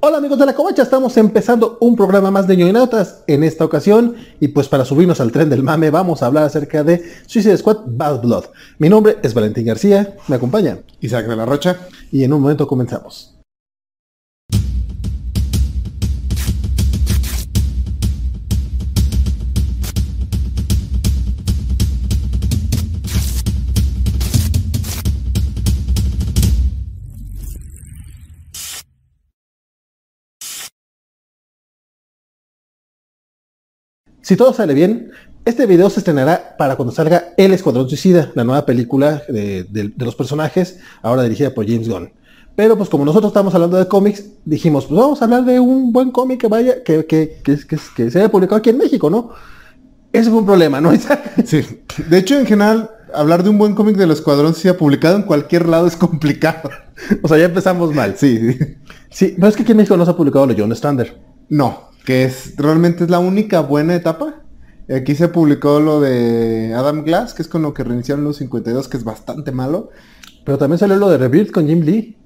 Hola amigos de la covacha, estamos empezando un programa más de ñoñotas en esta ocasión y pues para subirnos al tren del mame vamos a hablar acerca de Suicide Squad Bad Blood. Mi nombre es Valentín García, me acompaña Isaac de la Rocha y en un momento comenzamos. Si todo sale bien, este video se estrenará para cuando salga El Escuadrón Suicida, la nueva película de, de- de los personajes, ahora dirigida por James Gunn. Pero pues como nosotros estamos hablando de cómics, dijimos, pues vamos a hablar de un buen cómic que vaya, que, que, que, que- se haya publicado aquí en México, ¿no? Ese fue un problema, ¿no? Sí. De hecho, en general, hablar de un buen cómic del Escuadrón ha publicado en cualquier lado es complicado. o sea, ya empezamos mal. Sí, sí. Pero es que aquí en México no se ha publicado lo John Strander. No, que es realmente es la única buena etapa. Aquí se publicó lo de Adam Glass, que es con lo que reiniciaron los 52, que es bastante malo. Pero también salió lo de Rebirth con Jim Lee.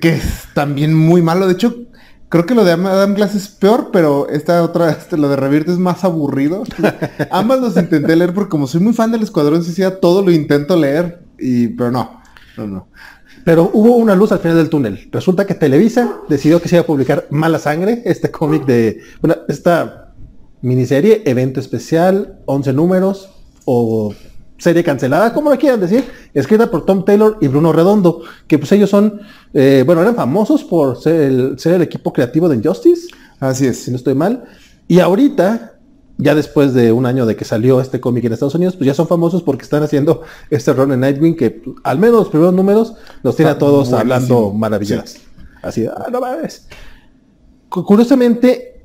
Que es también muy malo. De hecho, creo que lo de Adam Glass es peor, pero esta otra, este, lo de Rebirth es más aburrido. Ambas los intenté leer porque como soy muy fan del Escuadrón Suicida, todo lo intento leer. Y, pero no, no, no. Pero hubo una luz al final del túnel. Resulta que Televisa decidió que se iba a publicar Mala Sangre, este cómic de, bueno, esta miniserie, evento especial, 11 números o serie cancelada, como lo quieran decir, escrita por Tom Taylor y Bruno Redondo, que pues ellos son, eh, bueno, eran famosos por ser el, ser el equipo creativo de Injustice, Así es. si no estoy mal. Y ahorita, ya después de un año de que salió este cómic en Estados Unidos, pues ya son famosos porque están haciendo este run en Nightwing que al menos los primeros números los tiene a todos buenísimo. hablando maravillas. Así, ah, no mames. Cu- Curiosamente,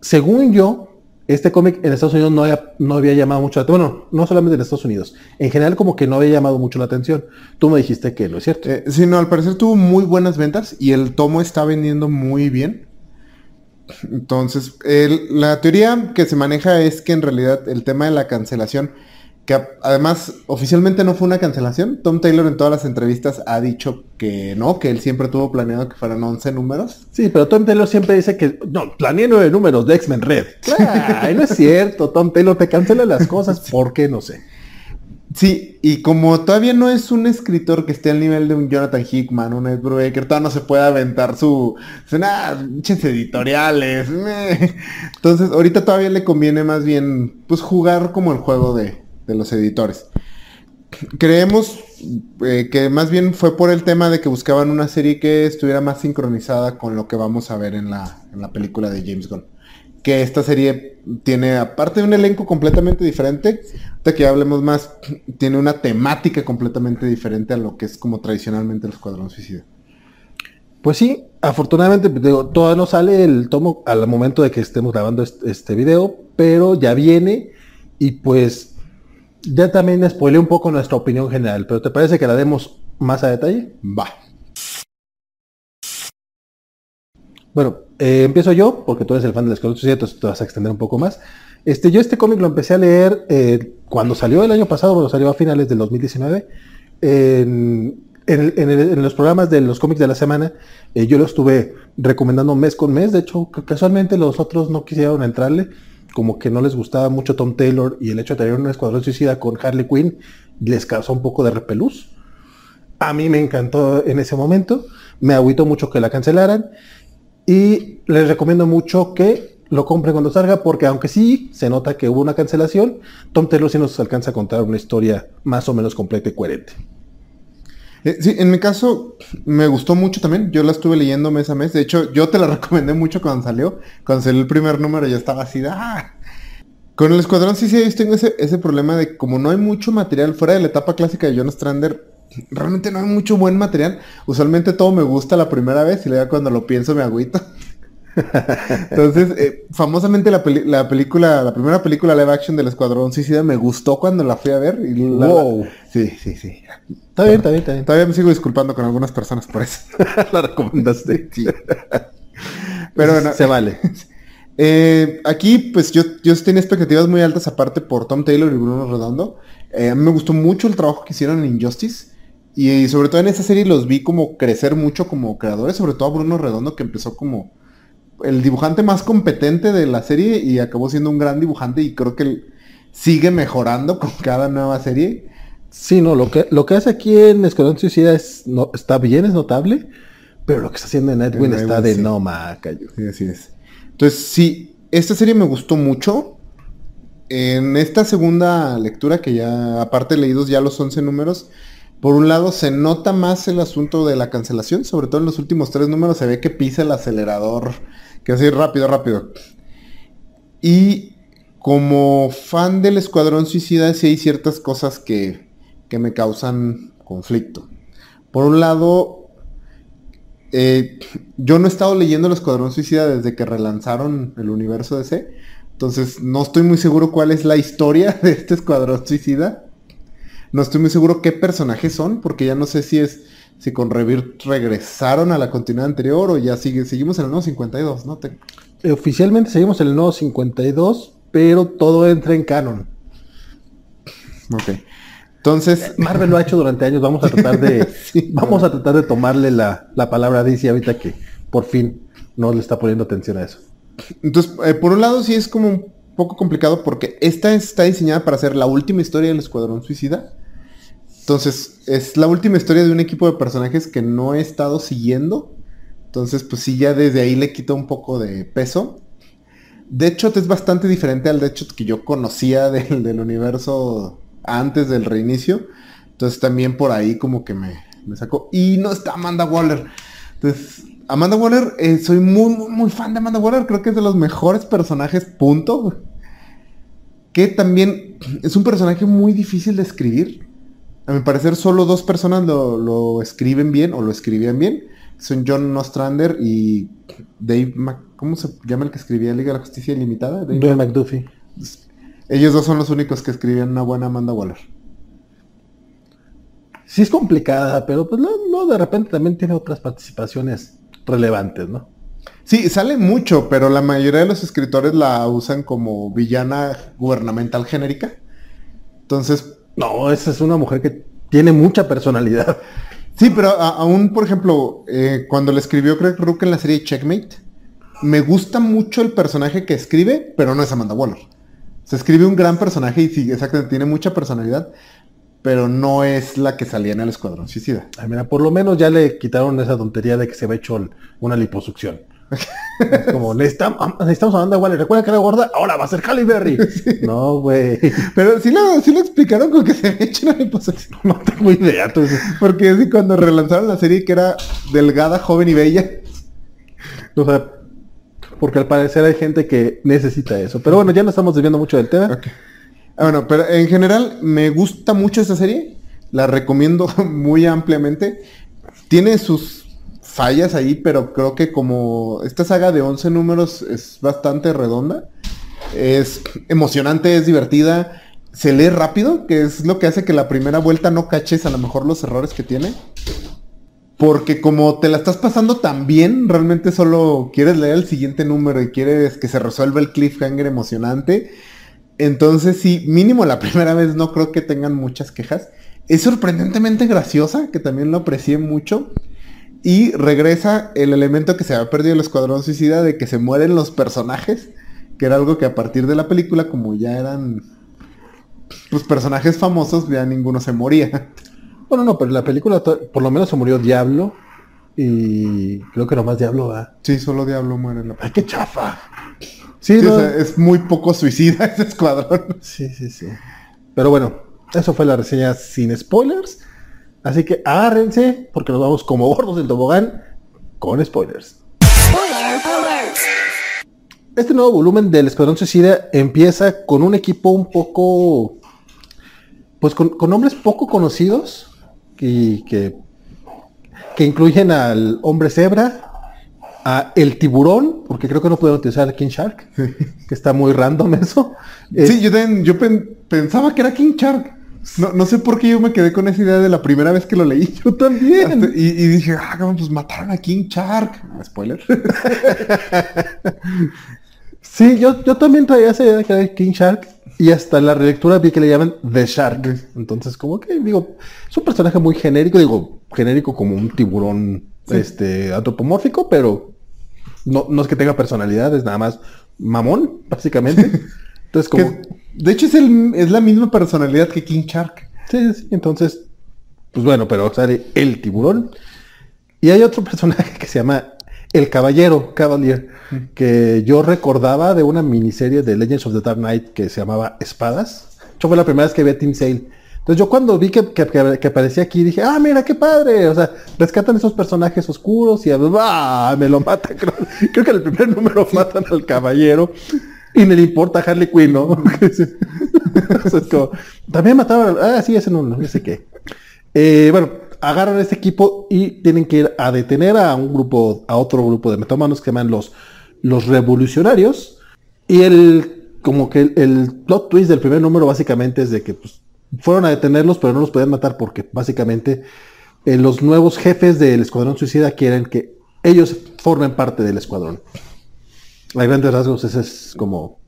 según yo, este cómic en Estados Unidos no había, no había llamado mucho la atención. Bueno, no solamente en Estados Unidos. En general como que no había llamado mucho la atención. Tú me dijiste que no es cierto. Eh, sí, no, al parecer tuvo muy buenas ventas y el tomo está vendiendo muy bien. Entonces, el- la teoría que se maneja es que en realidad el tema de la cancelación, que además oficialmente no fue una cancelación, Tom Taylor en todas las entrevistas ha dicho que no, que él siempre tuvo planeado que fueran 11 números. Sí, pero Tom Taylor siempre dice que no, planeé nueve números de X-Men Red. Ay, no es cierto, Tom Taylor te cancela las cosas, ¿por qué? No sé. Sí, y como todavía no es un escritor que esté al nivel de un Jonathan Hickman, un Ed Brubaker, todavía no se puede aventar su... pinches editoriales. Entonces, ahorita todavía le conviene más bien, pues, jugar como el juego de, de los editores. Creemos eh, que más bien fue por el tema de que buscaban una serie que estuviera más sincronizada con lo que vamos a ver en la, en la película de James Gunn. Que esta serie tiene, aparte de un elenco completamente diferente, ahorita que ya hablemos más, tiene una temática completamente diferente a lo que es como tradicionalmente el Escuadrón Suicida. Pues sí, afortunadamente pues, digo, todavía no sale el tomo al momento de que estemos grabando este, este video, pero ya viene y pues ya también spoileé un poco nuestra opinión general, pero ¿te parece que la demos más a detalle? Va. Bueno, eh, empiezo yo, porque tú eres el fan del Escuadrón Suicida, entonces te vas a extender un poco más. Este, yo este cómic lo empecé a leer eh, cuando salió el año pasado, bueno, salió a finales del 2019. En, en los programas de los cómics de la semana, eh, yo lo estuve recomendando mes con mes. De hecho, ca- casualmente los otros no quisieron entrarle, como que no les gustaba mucho Tom Taylor y el hecho de tener un Escuadrón Suicida con Harley Quinn les causó un poco de repelús. A mí me encantó en ese momento, me agüitó mucho que la cancelaran y les recomiendo mucho que lo compren cuando salga porque aunque sí se nota que hubo una cancelación, Tom Taylor sí nos alcanza a contar una historia más o menos completa y coherente. Eh, sí, en mi caso me gustó mucho también. Yo la estuve leyendo mes a mes. De hecho, yo te la recomendé mucho cuando salió. Cuando salió el primer número yo estaba así ¡ah! Con el Escuadrón sí, sí, yo tengo ese, ese problema de como no hay mucho material fuera de la etapa clásica de John Strander, realmente no hay mucho buen material. Usualmente todo me gusta la primera vez y luego cuando lo pienso me agüito. Entonces, eh, famosamente la, peli- la película, la primera película live action del Escuadrón Suicida me gustó cuando la fui a ver. Y la- Wow. Sí, sí, sí. Está bien, está bien, está bien. Todavía me sigo disculpando con algunas personas por eso. la recomendaste. Sí. Pero bueno, Se vale. eh, aquí pues yo, yo tenía expectativas muy altas aparte por Tom Taylor y Bruno Redondo. Eh, a mí me gustó mucho el trabajo que hicieron en Injustice. Y, sobre todo en esa serie los vi como crecer mucho como creadores, sobre todo a Bruno Redondo que empezó como el dibujante más competente de la serie y acabó siendo un gran dibujante y creo que sigue mejorando con cada nueva serie. Sí, no, lo que, lo que hace aquí en Escuadrón Suicida es, no, está bien, es notable, pero lo que está haciendo en En está de sí. no macayo. Sí, así es. Entonces, sí, esta serie me gustó mucho. En esta segunda lectura, que ya, aparte leídos ya los 11 números, por un lado se nota más el asunto de la cancelación, sobre todo en los últimos tres números se ve que pisa el acelerador, que así rápido, rápido. Y como fan del Escuadrón Suicida, sí hay ciertas cosas que, que me causan conflicto. Por un lado, eh, yo no he estado leyendo el Escuadrón Suicida desde que relanzaron el universo DC. Entonces no estoy muy seguro cuál es la historia de este Escuadrón Suicida. No estoy muy seguro qué personajes son, porque ya no sé si es si con Rebirth regresaron a la continuidad anterior o ya sigue, seguimos en el nuevo 52, ¿no? Te- Eh, Oficialmente seguimos en el nuevo 52, pero todo entra en canon. Ok. Entonces, Marvel lo ha hecho durante años, vamos a tratar de, Sí. vamos a tratar de tomarle la, la palabra a DC ahorita que por fin no le está poniendo atención a eso. Entonces, eh, por un lado sí es como un poco complicado porque esta está diseñada para ser la última historia del Escuadrón Suicida. Entonces, es la última historia de un equipo de personajes que no he estado siguiendo. Entonces, pues sí, ya desde ahí le quita un poco de peso. Deadshot es bastante diferente al Deadshot que yo conocía del, del universo antes del reinicio. Entonces también por ahí como que me, me sacó. Y no está Amanda Waller. Entonces, Amanda Waller, eh, soy muy, muy, muy fan de Amanda Waller. Creo que es de los mejores personajes, punto. Que también es un personaje muy difícil de escribir. A mi parecer solo dos personas lo, lo escriben bien o lo escribían bien. Son John Ostrander y Dave ¿Cómo se llama el que escribía Liga de la Justicia Ilimitada? Dave- McDuffie. Ellos dos son los únicos que escribían una buena Amanda Waller. Sí es complicada, pero pues no, no, de repente también tiene otras participaciones relevantes, ¿no? Sí, sale mucho, pero la mayoría de los escritores la usan como villana gubernamental genérica. Entonces, No, esa es una mujer que tiene mucha personalidad. sí, pero a- aún, por ejemplo, eh, cuando le escribió Craig Rook en la serie Checkmate, me gusta mucho el personaje que escribe, pero no es Amanda Waller. Se escribe un gran personaje y sí, exactamente, tiene mucha personalidad, pero no es la que salía en el Escuadrón Suicida. Ay, mira, por lo menos ya le quitaron esa tontería de que se había hecho una liposucción. Es como, necesitamos, necesitamos a Amanda Waller. ¿Recuerda que era gorda? Ahora va a ser Halle Berry. No, güey. Pero sí lo, sí lo explicaron con que se había hecho una liposucción. No tengo idea. Entonces, Porque así cuando relanzaron la serie que era delgada, joven y bella. o sea, porque al parecer hay gente que necesita eso. Pero bueno, ya no estamos desviando mucho del tema. Ah, bueno, pero en general me gusta mucho esta serie. La recomiendo muy ampliamente. Tiene sus fallas ahí, pero creo que como esta saga de 11 números es bastante redonda. Es emocionante, es divertida. Se lee rápido, que es lo que hace que la primera vuelta no caches a lo mejor los errores que tiene. Porque como te la estás pasando tan bien, realmente solo quieres leer el siguiente número y quieres que se resuelva el cliffhanger emocionante. Entonces sí, mínimo la primera vez no creo que tengan muchas quejas. Es sorprendentemente graciosa, que también lo aprecié mucho. Y regresa el elemento que se había perdido el Escuadrón Suicida de que se mueren los personajes. Que era algo que a partir de la película, como ya eran pues personajes famosos, ya ninguno se moría. Bueno, no, pero en la película por lo menos se murió Diablo. Y creo que nomás Diablo va. Sí, solo Diablo muere en la ¡Ay, qué chafa! Sí, Sí, no, o sea, es muy poco suicida ese escuadrón. sí, sí, sí. Pero bueno, eso fue la reseña sin spoilers. Así que agárrense, porque nos vamos como gordos del tobogán con spoilers. Este nuevo volumen del Escuadrón Suicida empieza con un equipo un poco. Pues con, con nombres poco conocidos. Y que, que incluyen al hombre cebra, a el tiburón, porque creo que no pueden utilizar al King Shark, que está muy random eso. Es- Sí, yo, también- yo pen- pensaba que era King Shark. No, no sé por qué yo me quedé con esa idea de la primera vez que lo leí. yo también. Hasta- y, y dije, ah, cabrón, pues mataron a King Shark. Spoiler. Sí, yo, yo también traía esa idea de que era King Shark. Y hasta la relectura vi que le llaman The Shark. Entonces, como que digo, es un personaje muy genérico, digo, genérico como un tiburón este antropomórfico, pero no, no es que tenga personalidad, es nada más mamón, básicamente. Entonces, como... Que, de hecho, es, el, es la misma personalidad que King Shark. Sí, sí, entonces, pues bueno, pero sale el tiburón. Y hay otro personaje que se llama el Caballero, Cavalier, que yo recordaba de una miniserie de Legends of the Dark Knight que se llamaba Espadas. Yo fue la primera vez que vi a Team Sale. Entonces yo cuando vi que, que, aparecía aquí dije, ah, mira, qué padre. O sea, rescatan esos personajes oscuros y ¡ah! me lo matan. Creo, creo que en el primer número matan al caballero y le importa a Harley Quinn, ¿no? O sea, es como, también mataron, ah, sí, ese no, no sé qué. Eh, bueno, agarran a este equipo y tienen que ir a detener a un grupo, a otro grupo de metahumanos que llaman los, los revolucionarios. Y el, como que el, el plot twist del primer número básicamente es de que pues, fueron a detenerlos, pero no los podían matar porque básicamente eh, los nuevos jefes del escuadrón suicida quieren que ellos formen parte del escuadrón. A grandes rasgos ese es como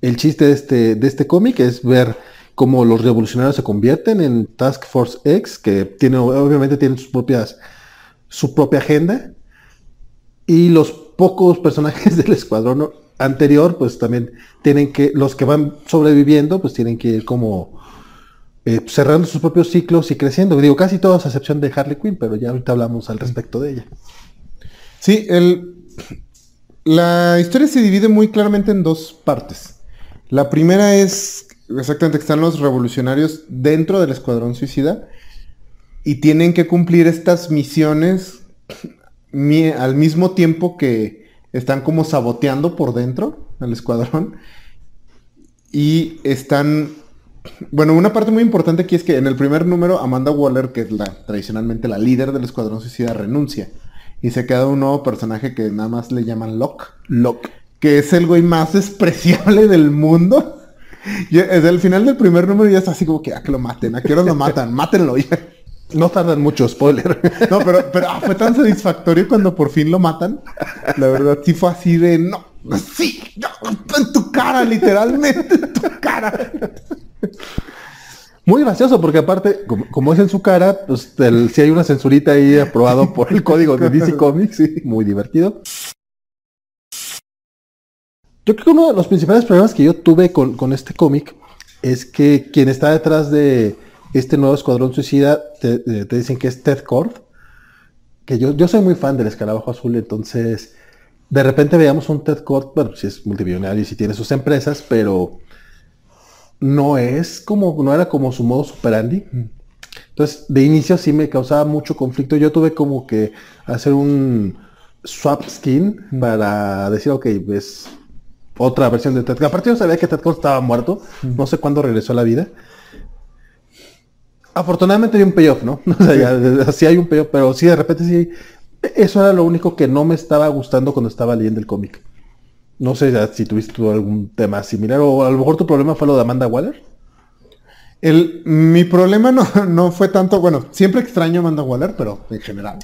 el chiste de este, de este cómic, es ver cómo los revolucionarios se convierten en Task Force X, que tiene, obviamente tienen sus propias, su propia agenda. Y los pocos personajes del escuadrón anterior, pues también tienen que, los que van sobreviviendo, pues tienen que ir como eh, cerrando sus propios ciclos y creciendo. Digo, casi todos a excepción de Harley Quinn, pero ya ahorita hablamos al respecto de ella. Sí, el, la historia se divide muy claramente en dos partes. La primera es exactamente que están los revolucionarios dentro del escuadrón suicida y tienen que cumplir estas misiones mi- al mismo tiempo que están como saboteando por dentro al escuadrón y están bueno, una parte muy importante aquí es que en el primer número Amanda Waller, que es la tradicionalmente la líder del escuadrón suicida, renuncia y se queda un nuevo personaje que nada más le llaman Locke, Locke. que es el güey más despreciable del mundo. Y desde el final del primer número ya está así como que, ah, que lo maten, a qué hora lo matan, mátenlo ya. No tardan mucho, spoiler. No, pero, pero ah, fue tan satisfactorio cuando por fin lo matan. La verdad, sí fue así de, no, sí, en tu cara, literalmente, en tu cara. Muy gracioso, porque aparte, como, como es en su cara, pues el- si hay una censurita ahí aprobado por el código de DC Comics, sí, muy divertido. Yo creo que uno de los principales problemas que yo tuve con, con este cómic es que quien está detrás de este nuevo Escuadrón Suicida te, te- te dicen que es Ted Cord, que yo, yo soy muy fan del Escarabajo Azul, entonces de repente veíamos un Ted Cord, bueno, si es multimillonario y si tiene sus empresas, pero no es como, no era como su modo superandi. Entonces, de inicio sí me causaba mucho conflicto. Yo tuve como que hacer un swap skin para decir, ok, es otra versión de Ted. Aparte yo sabía que Ted Cord estaba muerto. No sé cuándo regresó a la vida. Afortunadamente hay un payoff, ¿no? O sea, ya, sí hay un payoff, pero sí, de repente sí. Eso era lo único que no me estaba gustando cuando estaba leyendo el cómic. No sé si tuviste algún tema similar o a lo mejor tu problema fue lo de Amanda Waller. El, mi problema no, no fue tanto, bueno, siempre extraño a Amanda Waller, pero en general.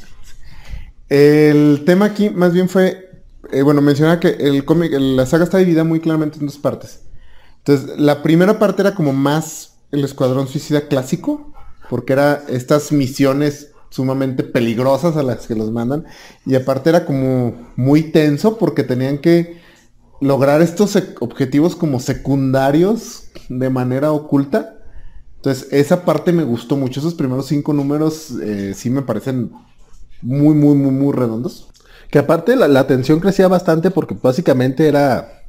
El tema aquí más bien fue, eh, bueno, mencionaba que el cómic, la saga está dividida muy claramente en dos partes. Entonces, la primera parte era como más el escuadrón suicida clásico, porque era estas misiones sumamente peligrosas a las que los mandan, y aparte era como muy tenso porque tenían que lograr estos objetivos como secundarios de manera oculta. Entonces, esa parte me gustó mucho. Esos primeros cinco números eh, sí me parecen muy, muy, muy, muy redondos. Que aparte la, la tensión crecía bastante porque básicamente era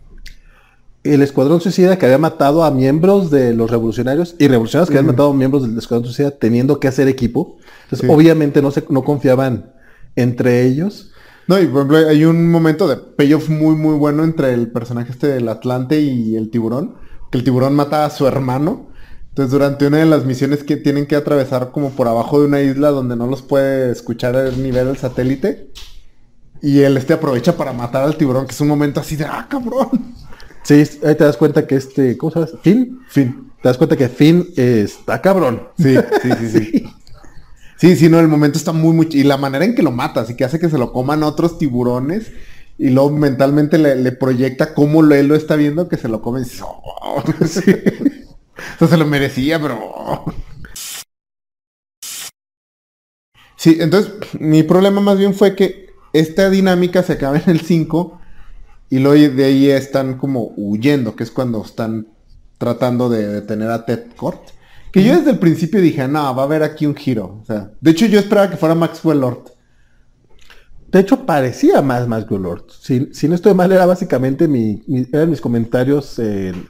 el escuadrón suicida que había matado a miembros de los revolucionarios y revolucionarios que habían matado a miembros del escuadrón suicida teniendo que hacer equipo. Entonces, Sí. obviamente no se no confiaban entre ellos. No, y por ejemplo, hay un momento de payoff muy, muy bueno entre el personaje este del Atlante y el tiburón. Que el tiburón mata a su hermano. Entonces, durante una de las misiones que tienen que atravesar como por abajo de una isla donde no los puede escuchar el nivel del satélite. Y él este aprovecha para matar al tiburón, que es un momento así de, ah, cabrón. Sí, ahí te das cuenta que este, ¿cómo llama? Finn. Fin. Te das cuenta que Finn eh, está cabrón. Sí, sí, sí, sí. Sí, sí, no, el momento está muy, muy... Y la manera en que lo mata, así que hace que se lo coman otros tiburones y luego mentalmente le, proyecta cómo lo- él lo está viendo que se lo come y dices, "Oh". Sí. Eso se lo merecía, pero... Sí, entonces mi problema más bien fue que esta dinámica se acaba en el 5 y luego de ahí están como huyendo, que es cuando están tratando de detener a Ted Kort. Que yo desde el principio dije, no, va a haber aquí un giro. O sea, de hecho yo esperaba que fuera Maxwell Lord. De hecho, parecía más Maxwell Lord. Si, si no estoy mal, era básicamente mi, mi- eran mis comentarios el,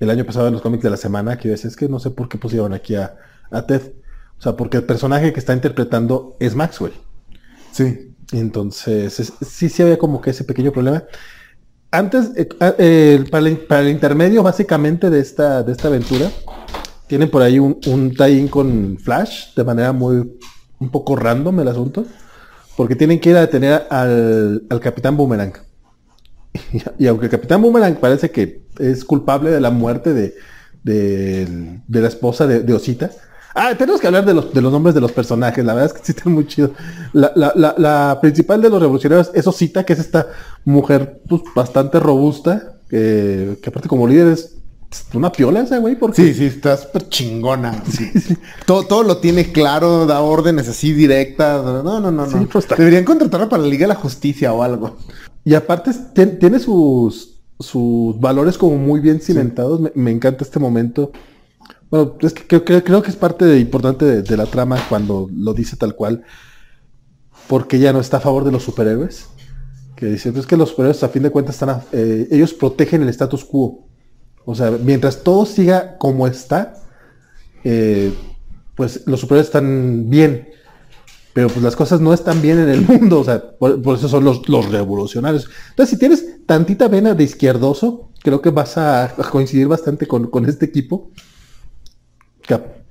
el año pasado en los cómics de la semana, que yo decía, es que no sé por qué pusieron aquí a, a Ted. O sea, porque el personaje que está interpretando es Maxwell. Sí. Entonces, es- sí, sí había como que ese pequeño problema. Antes, eh, eh, para, el, para el intermedio básicamente de esta, de esta aventura, tienen por ahí un, un tie-in con Flash, de manera muy, un poco random el asunto, porque tienen que ir a detener al, al Capitán Boomerang. Y, aunque el Capitán Boomerang parece que es culpable de la muerte de, de, la esposa de, Osita. Ah, tenemos que hablar de los, de los nombres de los personajes, la verdad es que sí están muy chidos. La, la- la- principal de los revolucionarios es Osita, que es esta mujer pues, bastante robusta, que, que aparte como líder es una piola esa, güey, porque Sí, sí, está súper chingona. Todo, todo lo tiene claro, da órdenes así directas. No, no, no, Sí, no. pues Deberían contratarla para la Liga de la Justicia o algo. Y aparte tien- tiene sus, sus valores como muy bien cimentados. Me, me encanta este momento. Bueno, es que creo, creo- creo que es parte de- importante de, de la trama cuando lo dice tal cual. Porque ella no está a favor de los superhéroes. Que dice, "Pues es que los superhéroes a fin de cuentas están a- eh, ellos protegen el status quo. O sea, mientras todo siga como está, eh, pues los superhéroes están bien. Pero pues las cosas no están bien en el mundo, o sea, por, eso son los, los revolucionarios. Entonces, si tienes tantita vena de izquierdoso, creo que vas a, coincidir bastante con, con este equipo. Que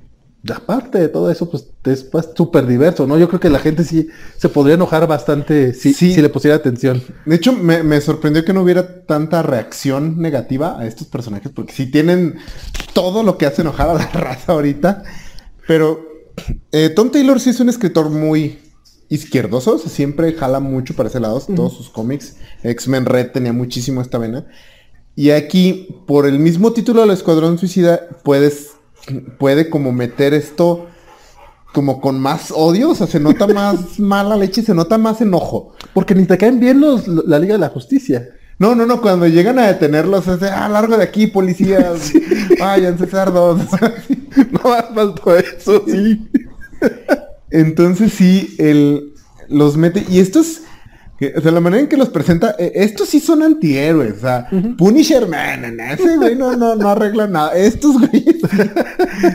aparte de todo eso, pues es pues, súper diverso, ¿no? Yo creo que la gente sí se podría enojar bastante si, Sí. si le pusiera atención. De hecho, me, me sorprendió que no hubiera tanta reacción negativa a estos personajes, porque sí tienen todo lo que hace enojar a la raza ahorita. Pero eh, Tom Taylor sí es un escritor muy izquierdoso, o sea, siempre jala mucho para ese lado, todos sus cómics. X-Men Red tenía muchísimo esta vena. Y aquí, por el mismo título del Escuadrón Suicida, puedes, puede como meter esto como con más odio, o sea, se nota más mala leche, se nota más enojo. Porque ni te caen bien los, la Liga de la Justicia. No, no, no, cuando llegan a detenerlos es de, ah, largo de aquí, policías, váyanse cerdos. No más faltó eso, sí. Entonces sí, él los mete, y estos, que, o sea, la manera en que los presenta, eh, estos sí son antihéroes, o sea, Punisher Man, ese güey no, no, no arregla nada, estos güeyes sí,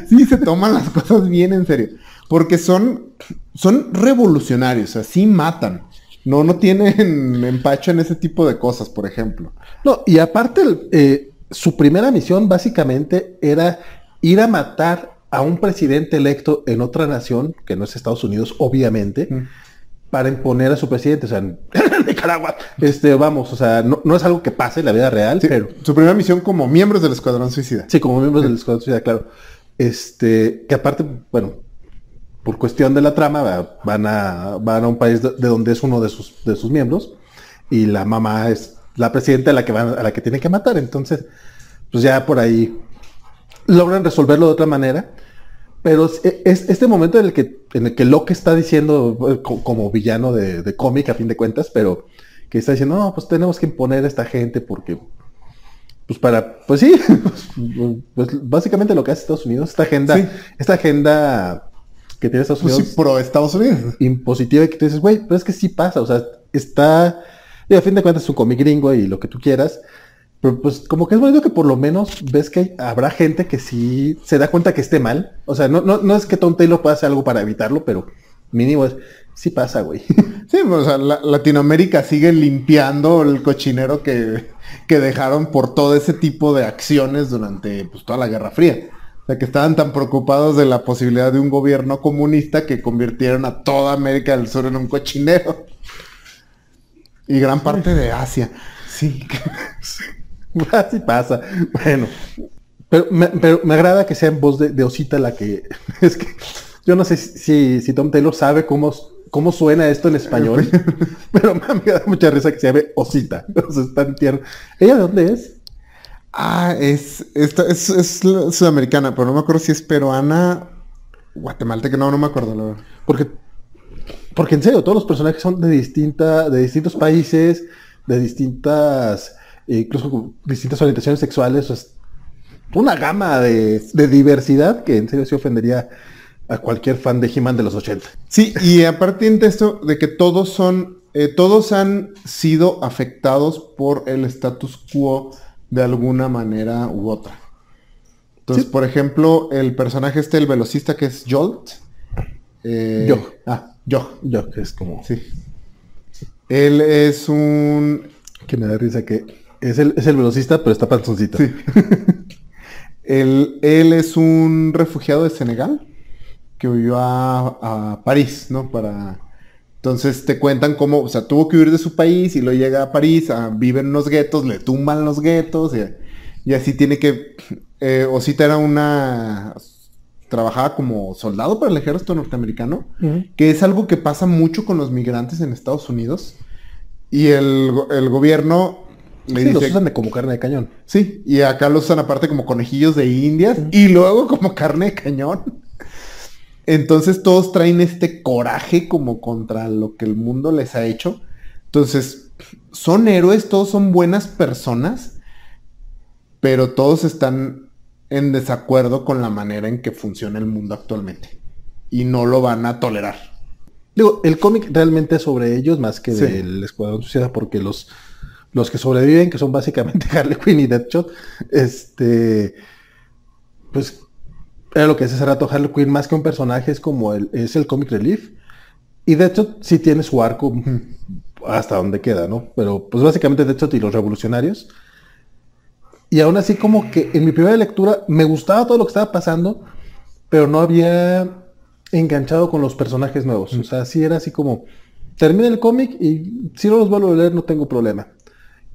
sí se toman las cosas bien en serio, porque son, son revolucionarios, o sea, sí matan. No, no tienen empacho en ese tipo de cosas, por ejemplo. No, y aparte, el- eh, su primera misión básicamente era ir a matar a un presidente electo en otra nación, que no es Estados Unidos, obviamente, Mm. Para imponer a su presidente, o sea, Nicaragua. Este, vamos, o sea, no, no es algo que pase en la vida real, Sí, pero Su primera misión como miembros del Escuadrón Suicida. sí, como miembros del Escuadrón Suicida, claro. Este, que aparte, bueno, por cuestión de la trama, va- van a, van a un país de, de donde es uno de sus, de sus miembros, y la mamá es la presidenta a la que van, a la que tienen que matar. Entonces, pues ya por ahí logran resolverlo de otra manera. Pero es, es este momento en el que, en el que Locke está diciendo, eh, co- como villano de, de cómic a fin de cuentas, pero que está diciendo, no, pues tenemos que imponer a esta gente porque, pues para, pues sí, pues básicamente lo que hace Estados Unidos, esta agenda, Sí. esta agenda que tiene Estados Pues Unidos sí, pro Estados Unidos. impositiva y que tú dices, güey, pero es que sí pasa, o sea, está, y a fin de cuentas es un cómic gringo y lo que tú quieras, pero pues como que es bonito que por lo menos ves que hay- habrá gente que sí se da cuenta que esté mal, o sea, no, no, no es que Tom Taylor pueda hacer algo para evitarlo, pero mínimo es, sí pasa, güey. Sí, o sea, la- Latinoamérica sigue limpiando el cochinero que, que dejaron por todo ese tipo de acciones durante pues, toda la Guerra Fría. O sea, que estaban tan preocupados de la posibilidad de un gobierno comunista que convirtieron a toda América del Sur en un cochinero. Y gran parte de Asia. Sí. Así pasa. Bueno, pero me, pero me agrada que sea en voz de, de Osita la que, es que yo no sé si, si Tom Taylor sabe cómo, cómo suena esto en español, pero me da mucha risa que se llame Osita. O sea, es tan tierno. ¿Ella de dónde es? Ah, es, esta, es, es sudamericana, pero no me acuerdo si es peruana, guatemalteca, no, no me acuerdo la verdad. Porque porque en serio, todos los personajes son de distinta, de distintos países, de distintas, incluso con distintas orientaciones sexuales, una gama de, de diversidad que en serio se ofendería a cualquier fan de He-Man de los 80. Sí, y aparte de esto, de que todos son, eh, todos han sido afectados por el status quo de alguna manera u otra. Entonces, Sí. por ejemplo, el personaje este, el velocista que es Jolt. eh, Yo. Ah, yo. Yo, que es como, Sí. Él es un... que me da risa que es el, es el velocista, pero está panzoncito. Sí. él, él es un refugiado de Senegal que huyó a, a París, ¿no? Para... Entonces te cuentan cómo, o sea, tuvo que huir de su país y luego llega a París, a, vive en unos guetos, le tumban los guetos y, y así tiene que... Eh, Osita era una... Trabajaba como soldado para el ejército norteamericano, que es algo que pasa mucho con los migrantes en Estados Unidos. Y el, el gobierno le Sí, los usan de como carne de cañón. Sí, y acá los usan aparte como conejillos de indias y luego como carne de cañón. Entonces todos traen este coraje como contra lo que el mundo les ha hecho. Entonces, son héroes, todos son buenas personas, pero todos están en desacuerdo con la manera en que funciona el mundo actualmente. Y no lo van a tolerar. Digo, el cómic realmente es sobre ellos más que Sí. del Escuadrón Suicida, porque los, los que sobreviven, que son básicamente Harley Quinn y Deadshot, este, pues, era lo que decía hace rato, Harley Quinn más que un personaje es como el, es el comic relief, y Deadshot sí tiene su arco hasta donde queda, ¿no? Pero, pues, básicamente Deadshot y los revolucionarios, y aún así como que en mi primera lectura me gustaba todo lo que estaba pasando, pero no había enganchado con los personajes nuevos. O sea, sí era así como, termina el cómic y si no los vuelvo a leer no tengo problema.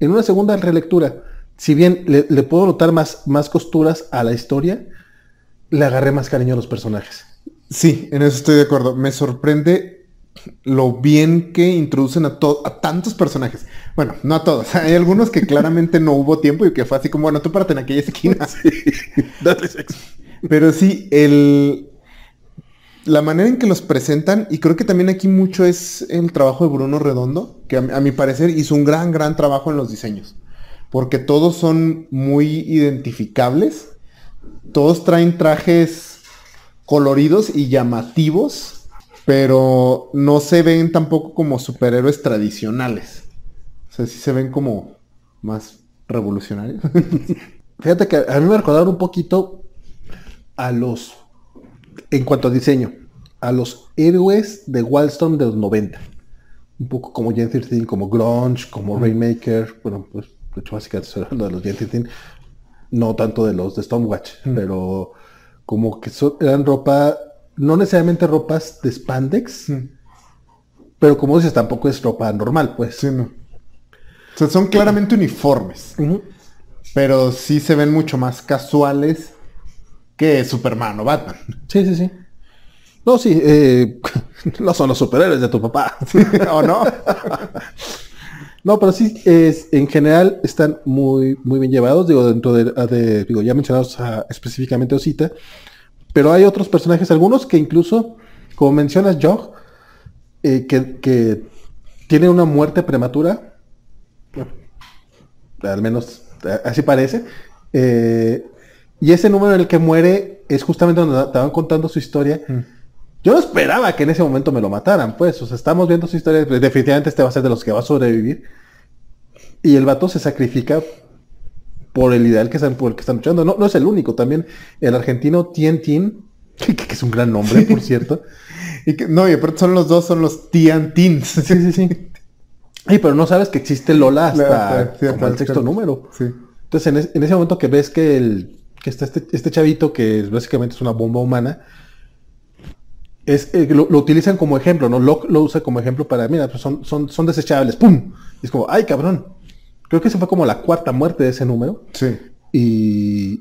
En una segunda relectura, si bien le, le puedo notar más, más costuras a la historia, le agarré más cariño a los personajes. Sí, en eso estoy de acuerdo. Me sorprende lo bien que introducen a, a tantos personajes. Bueno, no a todos. Hay algunos que claramente no hubo tiempo y que fue así como, bueno, tú párate en aquella esquina. Dale sexo. Pero sí, el... La manera en que los presentan, y creo que también aquí mucho es el trabajo de Bruno Redondo, que a, mi- parecer hizo un gran, gran trabajo en los diseños. Porque todos son muy identificables. Todos traen trajes coloridos y llamativos, pero no se ven tampoco como superhéroes tradicionales. O sea, sí se ven como más revolucionarios. Fíjate que a mí me recordaron un poquito a los, en cuanto a diseño, a los héroes de Wildstorm de los 90. Un poco como Gen 13, como Grunge, como Rainmaker. Bueno, pues de hecho básicamente estoy hablando de los Gen 13. No tanto de los de Stormwatch, pero como que son- eran ropa, no necesariamente ropas de spandex, pero como dices, tampoco es ropa normal, pues. Sí, no. O sea, son claramente uniformes, pero sí se ven mucho más casuales que Superman o Batman. Sí, sí, sí. No, sí, eh, no son los superhéroes de tu papá. ¿O no? No, pero sí, es, en general están muy, muy bien llevados, digo, dentro de, digo, ya mencionados específicamente Osita, pero hay otros personajes, algunos que incluso, como mencionas, Joe, eh, que, que tiene una muerte prematura, al menos eh, así parece, y ese número en el que muere es justamente donde van contando su historia. Yo no esperaba que en ese momento me lo mataran, pues. O sea, estamos viendo su historia. pues, Definitivamente este va a ser de los que va a sobrevivir. Y el vato se sacrifica por el ideal que están, por el que están luchando. No, no es el único. También el argentino Tien Tin, que, que es un gran nombre, por cierto. Y que- no, y aparte son los dos, son los Tian Teens. Sí, sí, sí. Ay, pero no sabes que existe Lola hasta, Sí, como el el sexto número. Sí. Entonces, en, es- en ese momento que ves que, el, que está este, este chavito, que es, básicamente es una bomba humana, es, eh, lo, lo utilizan como ejemplo, ¿no? Locke lo usa como ejemplo para, mira, pues son, son, son desechables, ¡pum! Y es como, ¡ay, cabrón! Creo que esa fue como la cuarta muerte de ese número. Sí. Y,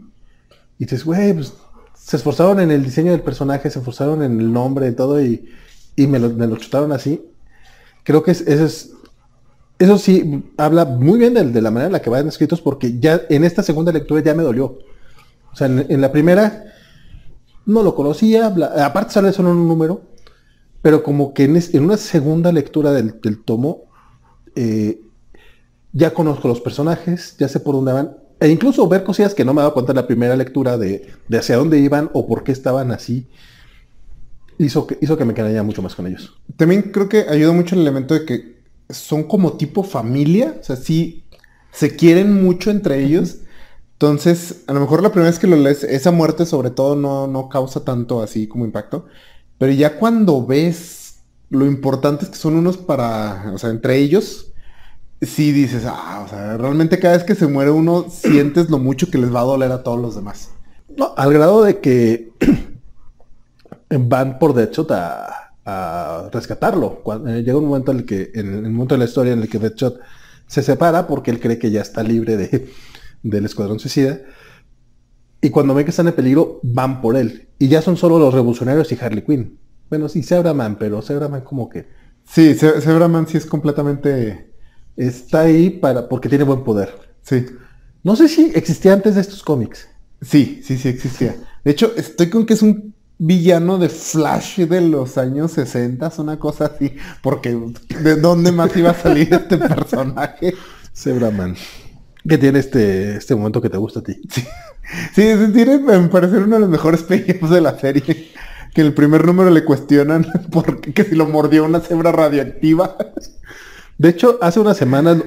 y dices, güey, pues se esforzaron en el diseño del personaje, se esforzaron en el nombre y todo, y, y me, lo, me lo chutaron así. Creo que es, eso es. Eso sí, habla muy bien de, de la manera en la que van escritos, porque ya en esta segunda lectura ya me dolió. O sea, en, en la primera no lo conocía, bla- aparte sale solo en un número, pero como que en, es- en una segunda lectura del, del tomo, eh, ya conozco los personajes, ya sé por dónde van, e incluso ver cosillas que no me daba cuenta en la primera lectura de, de hacia dónde iban o por qué estaban así, hizo que, hizo que me quedara mucho más con ellos. También creo que ayuda mucho el elemento de que son como tipo familia, o sea, sí se quieren mucho entre ellos. Entonces, a lo mejor la primera vez que lo lees, esa muerte sobre todo no, no causa tanto así como impacto. Pero ya cuando ves lo importantes que son unos para, o sea, entre ellos, sí dices, ah, o sea, realmente cada vez que se muere uno, sientes lo mucho que les va a doler a todos los demás. No, al grado de que van por Deadshot a, rescatarlo. Cuando, eh, llega un momento en el que, en el momento de la historia en el que Deadshot se separa porque él cree que ya está libre de, del escuadrón suicida. Y cuando ven que están en peligro, van por él. Y ya son solo los revolucionarios y Harley Quinn. Bueno, sí, Zebraman, pero Zebraman como que Sí, Zebraman sí es completamente... está ahí para, porque tiene buen poder. Sí. No sé si existía antes de estos cómics. Sí, sí, sí existía. De hecho, estoy con que es un villano de Flash de los años 60, una cosa así. Porque ¿de dónde más iba a salir este personaje? Zebraman. Que tiene este, este momento que te gusta a ti. Sí, ese tiene, me parece uno de los mejores payoffs de la serie. Que en el primer número le cuestionan por qué que si lo mordió una cebra radioactiva. De hecho, hace unas semanas,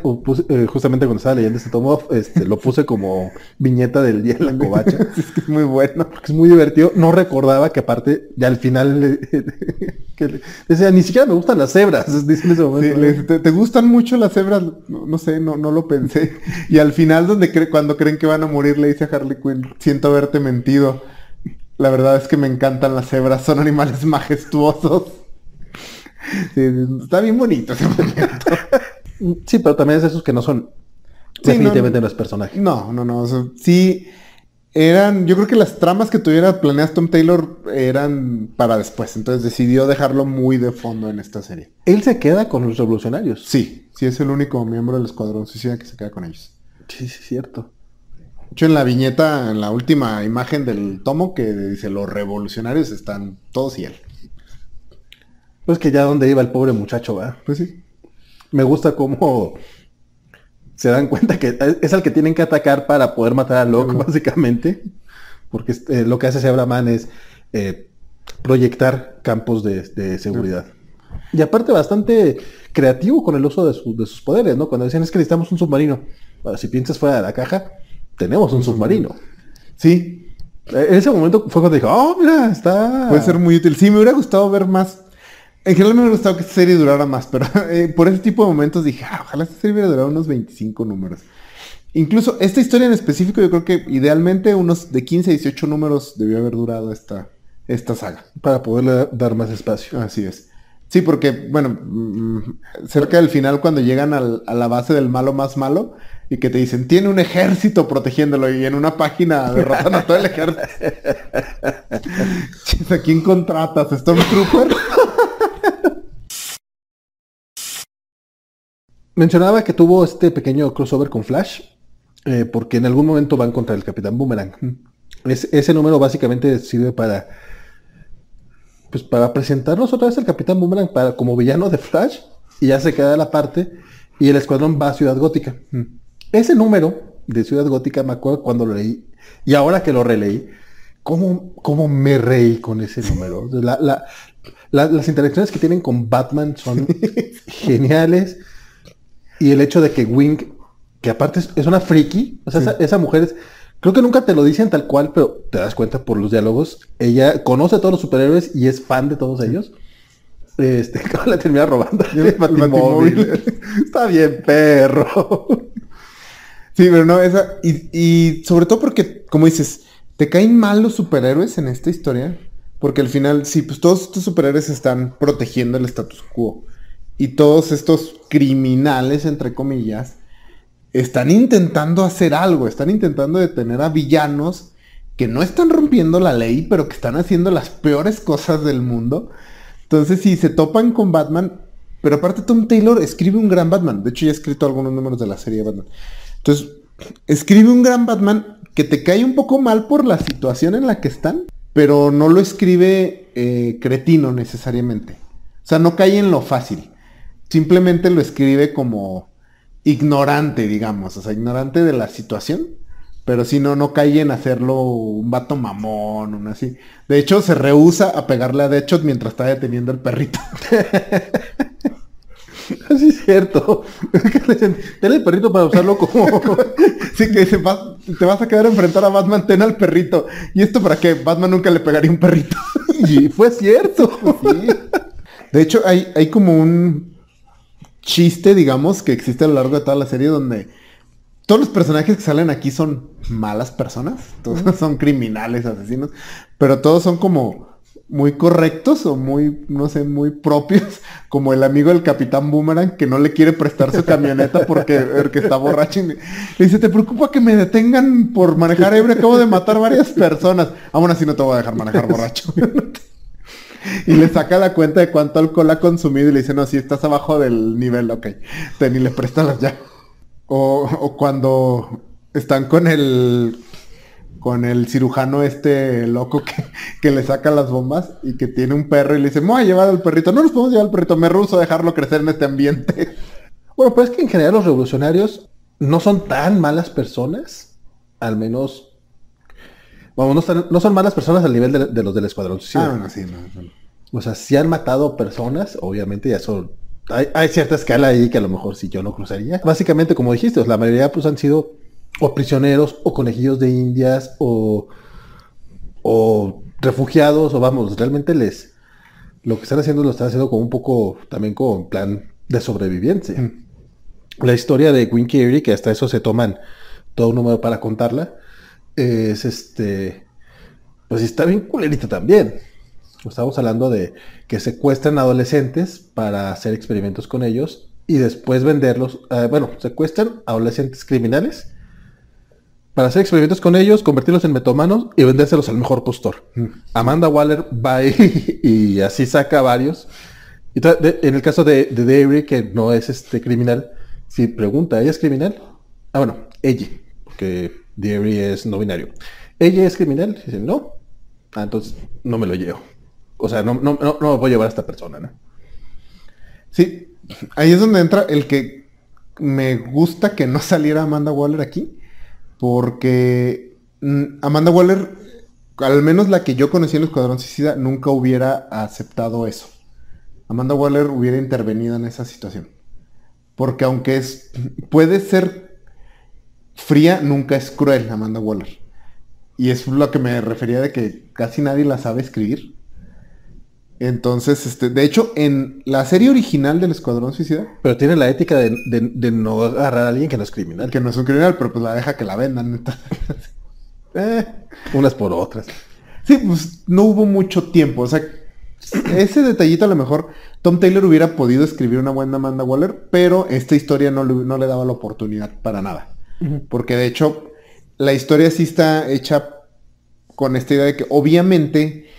eh, justamente cuando estaba leyendo este tomo, este, lo puse como viñeta del día en la covacha. es que es muy bueno. porque es muy divertido. No recordaba que aparte, ya al final, le- que le- decía, ni siquiera me gustan las cebras, dice en ese Sí, momento. le dice, ¿te, te gustan mucho las cebras? No, no sé, no, no lo pensé. Y al final, donde cre- cuando creen que van a morir, le dice a Harley Quinn, siento haberte mentido. La verdad es que me encantan las cebras, son animales majestuosos. Sí, está bien bonito ese momento. Sí, pero también es esos que no son Sí, definitivamente no- no es personaje. No, no, no. o sea, sí, eran, yo creo que las tramas que tuviera planeadas Tom Taylor eran para después. Entonces decidió dejarlo muy de fondo en esta serie. Él se queda con los revolucionarios. Sí, sí es el único miembro del escuadrón suicida que se queda con ellos. Sí, sí, es cierto. De hecho, en la viñeta, en la última imagen del tomo que dice los revolucionarios están todos y él. Pues que ya donde iba el pobre muchacho, va. Pues sí. Me gusta cómo se dan cuenta que es el que tienen que atacar para poder matar a Locke, básicamente. Porque este, lo que hace Zebraman es eh, proyectar campos de, de seguridad. Y aparte bastante creativo con el uso de, su- de sus poderes, ¿no? Cuando decían es que necesitamos un submarino. Bueno, si piensas fuera de la caja, tenemos un submarino. Sí, Eh, En ese momento fue cuando dije, oh, mira, está... puede ser muy útil. Sí, me hubiera gustado ver más. En general me hubiera gustado que esta serie durara más, pero eh, por ese tipo de momentos dije, ah, ojalá esta serie hubiera durado unos 25 números. Incluso esta historia en específico, yo creo que idealmente unos de 15 a 18 números debió haber durado esta, esta saga. Para poderle dar más espacio. Así es. Sí, porque, bueno, mm, cerca del final cuando llegan al- a la base del malo más malo y que te dicen, tiene un ejército protegiéndolo y en una página derrotan a todo el ejército. ¿A quién contratas? ¿Stormtrooper? Mencionaba que tuvo este pequeño crossover con Flash, eh, porque en algún momento van contra el Capitán Boomerang. Es- ese número básicamente sirve para, pues para presentarnos otra vez al Capitán Boomerang para, como villano de Flash, y ya se queda la parte, y el escuadrón va a Ciudad Gótica. Ese número de Ciudad Gótica me acuerdo cuando lo leí, y ahora que lo releí, cómo, cómo me reí con ese número. La- la- la- las interacciones que tienen con Batman son geniales. Y el hecho de que Wing, que aparte es, una friki, o sea, esa, esa mujer es, creo que nunca te lo dicen tal cual, pero te das cuenta por los diálogos, ella conoce a todos los superhéroes y es fan de todos ellos. Este, ¿cómo le termina robando el, El batimóvil? Batimóvil. Está bien, perro. Sí, pero no, esa. Y, y sobre todo porque, como dices, te caen mal los superhéroes en esta historia. Porque al final, sí, pues todos estos superhéroes están protegiendo el status quo. Y todos estos criminales, entre comillas, están intentando hacer algo. Están intentando detener a villanos que no están rompiendo la ley, pero que están haciendo las peores cosas del mundo. Entonces, si se topan con Batman, pero aparte Tom Taylor escribe un gran Batman. De hecho, ya ha escrito algunos números de la serie de Batman. Entonces, escribe un gran Batman que te cae un poco mal por la situación en la que están, pero no lo escribe eh, cretino necesariamente. O sea, no cae en lo fácil. Simplemente lo escribe como ignorante, digamos. O sea, ignorante de la situación. Pero si no, no cae en hacerlo un vato mamón, un así. De hecho, se rehúsa a pegarle a Deadshot mientras está deteniendo el perrito. Así es cierto. Le dicen, ten el perrito para usarlo como... Sí, que dice, "Vas- te vas a quedar a enfrentar a Batman, ten al perrito. ¿Y esto para qué? Batman nunca le pegaría un perrito. y fue cierto. De hecho, hay, hay como un chiste, digamos, que existe a lo largo de toda la serie donde todos los personajes que salen aquí son malas personas. Todos son criminales, asesinos. Pero todos son como muy correctos o muy, no sé, muy propios. Como el amigo del Capitán Boomerang que no le quiere prestar su camioneta porque, porque está borracho. Y le dice, ¿te preocupa que me detengan por manejar ebrio? Acabo de matar varias personas. Aún así no te voy a dejar manejar borracho. Y le saca la cuenta de cuánto alcohol ha consumido y le dice, no, si estás abajo del nivel, ok. Ten y le presta las llaves. O, o cuando están con el con el cirujano este loco que, que le saca las bombas y que tiene un perro y le dice, me voy a llevar al perrito. No nos podemos llevar al perrito, me ruso dejarlo crecer en este ambiente. Bueno, pues es que en general los revolucionarios no son tan malas personas. Al menos... Vamos, no, están- no son malas personas al nivel de, de los del Escuadrón Suicida. Ah, bueno, sí, no, no. O sea, si han matado personas, obviamente ya son... Hay, hay cierta escala ahí que a lo mejor sí yo no cruzaría. Básicamente, como dijiste, la mayoría pues han sido o prisioneros o conejillos de indias o, o refugiados o vamos, realmente les... Lo que están haciendo lo están haciendo como un poco también como plan de sobrevivencia. La historia de Carey, que hasta eso se toman todo un número para contarla, es este... Pues está bien culerita también. Estamos hablando de que secuestran adolescentes para hacer experimentos con ellos y después venderlos. eh, bueno, secuestran adolescentes criminales para hacer experimentos con ellos, convertirlos en metomanos y vendérselos al mejor postor. Amanda Waller va y, y así saca varios. Y tra- de- en el caso de, de que no es este criminal, si pregunta, ¿ella es criminal? Ah, bueno, ella, porque Dairy es no binario. ¿Ella es criminal? Dice, no. Ah, entonces no me lo llevo. O sea, no, no, no, no me voy a llevar a esta persona, ¿no? Sí, ahí es donde entra el que me gusta que no saliera Amanda Waller aquí, porque mm, Amanda Waller, al menos la que yo conocí en el Escuadrón Suicida, nunca hubiera aceptado eso. Amanda Waller hubiera intervenido en esa situación. Porque aunque es, puede ser fría, nunca es cruel Amanda Waller. Y es lo que me refería de que casi nadie la sabe escribir. Entonces, este, de hecho, en la serie original del Escuadrón Suicida, Pero tiene la ética de, de- de no agarrar a alguien que no es criminal. que no es un criminal, pero pues la deja que la vendan. Eh, unas por otras. Sí, pues no hubo mucho tiempo. O sea, ese detallito a lo mejor Tom Taylor hubiera podido escribir una buena Amanda Waller, pero esta historia no le daba la oportunidad para nada. Porque de hecho, la historia sí está hecha con esta idea de que obviamente...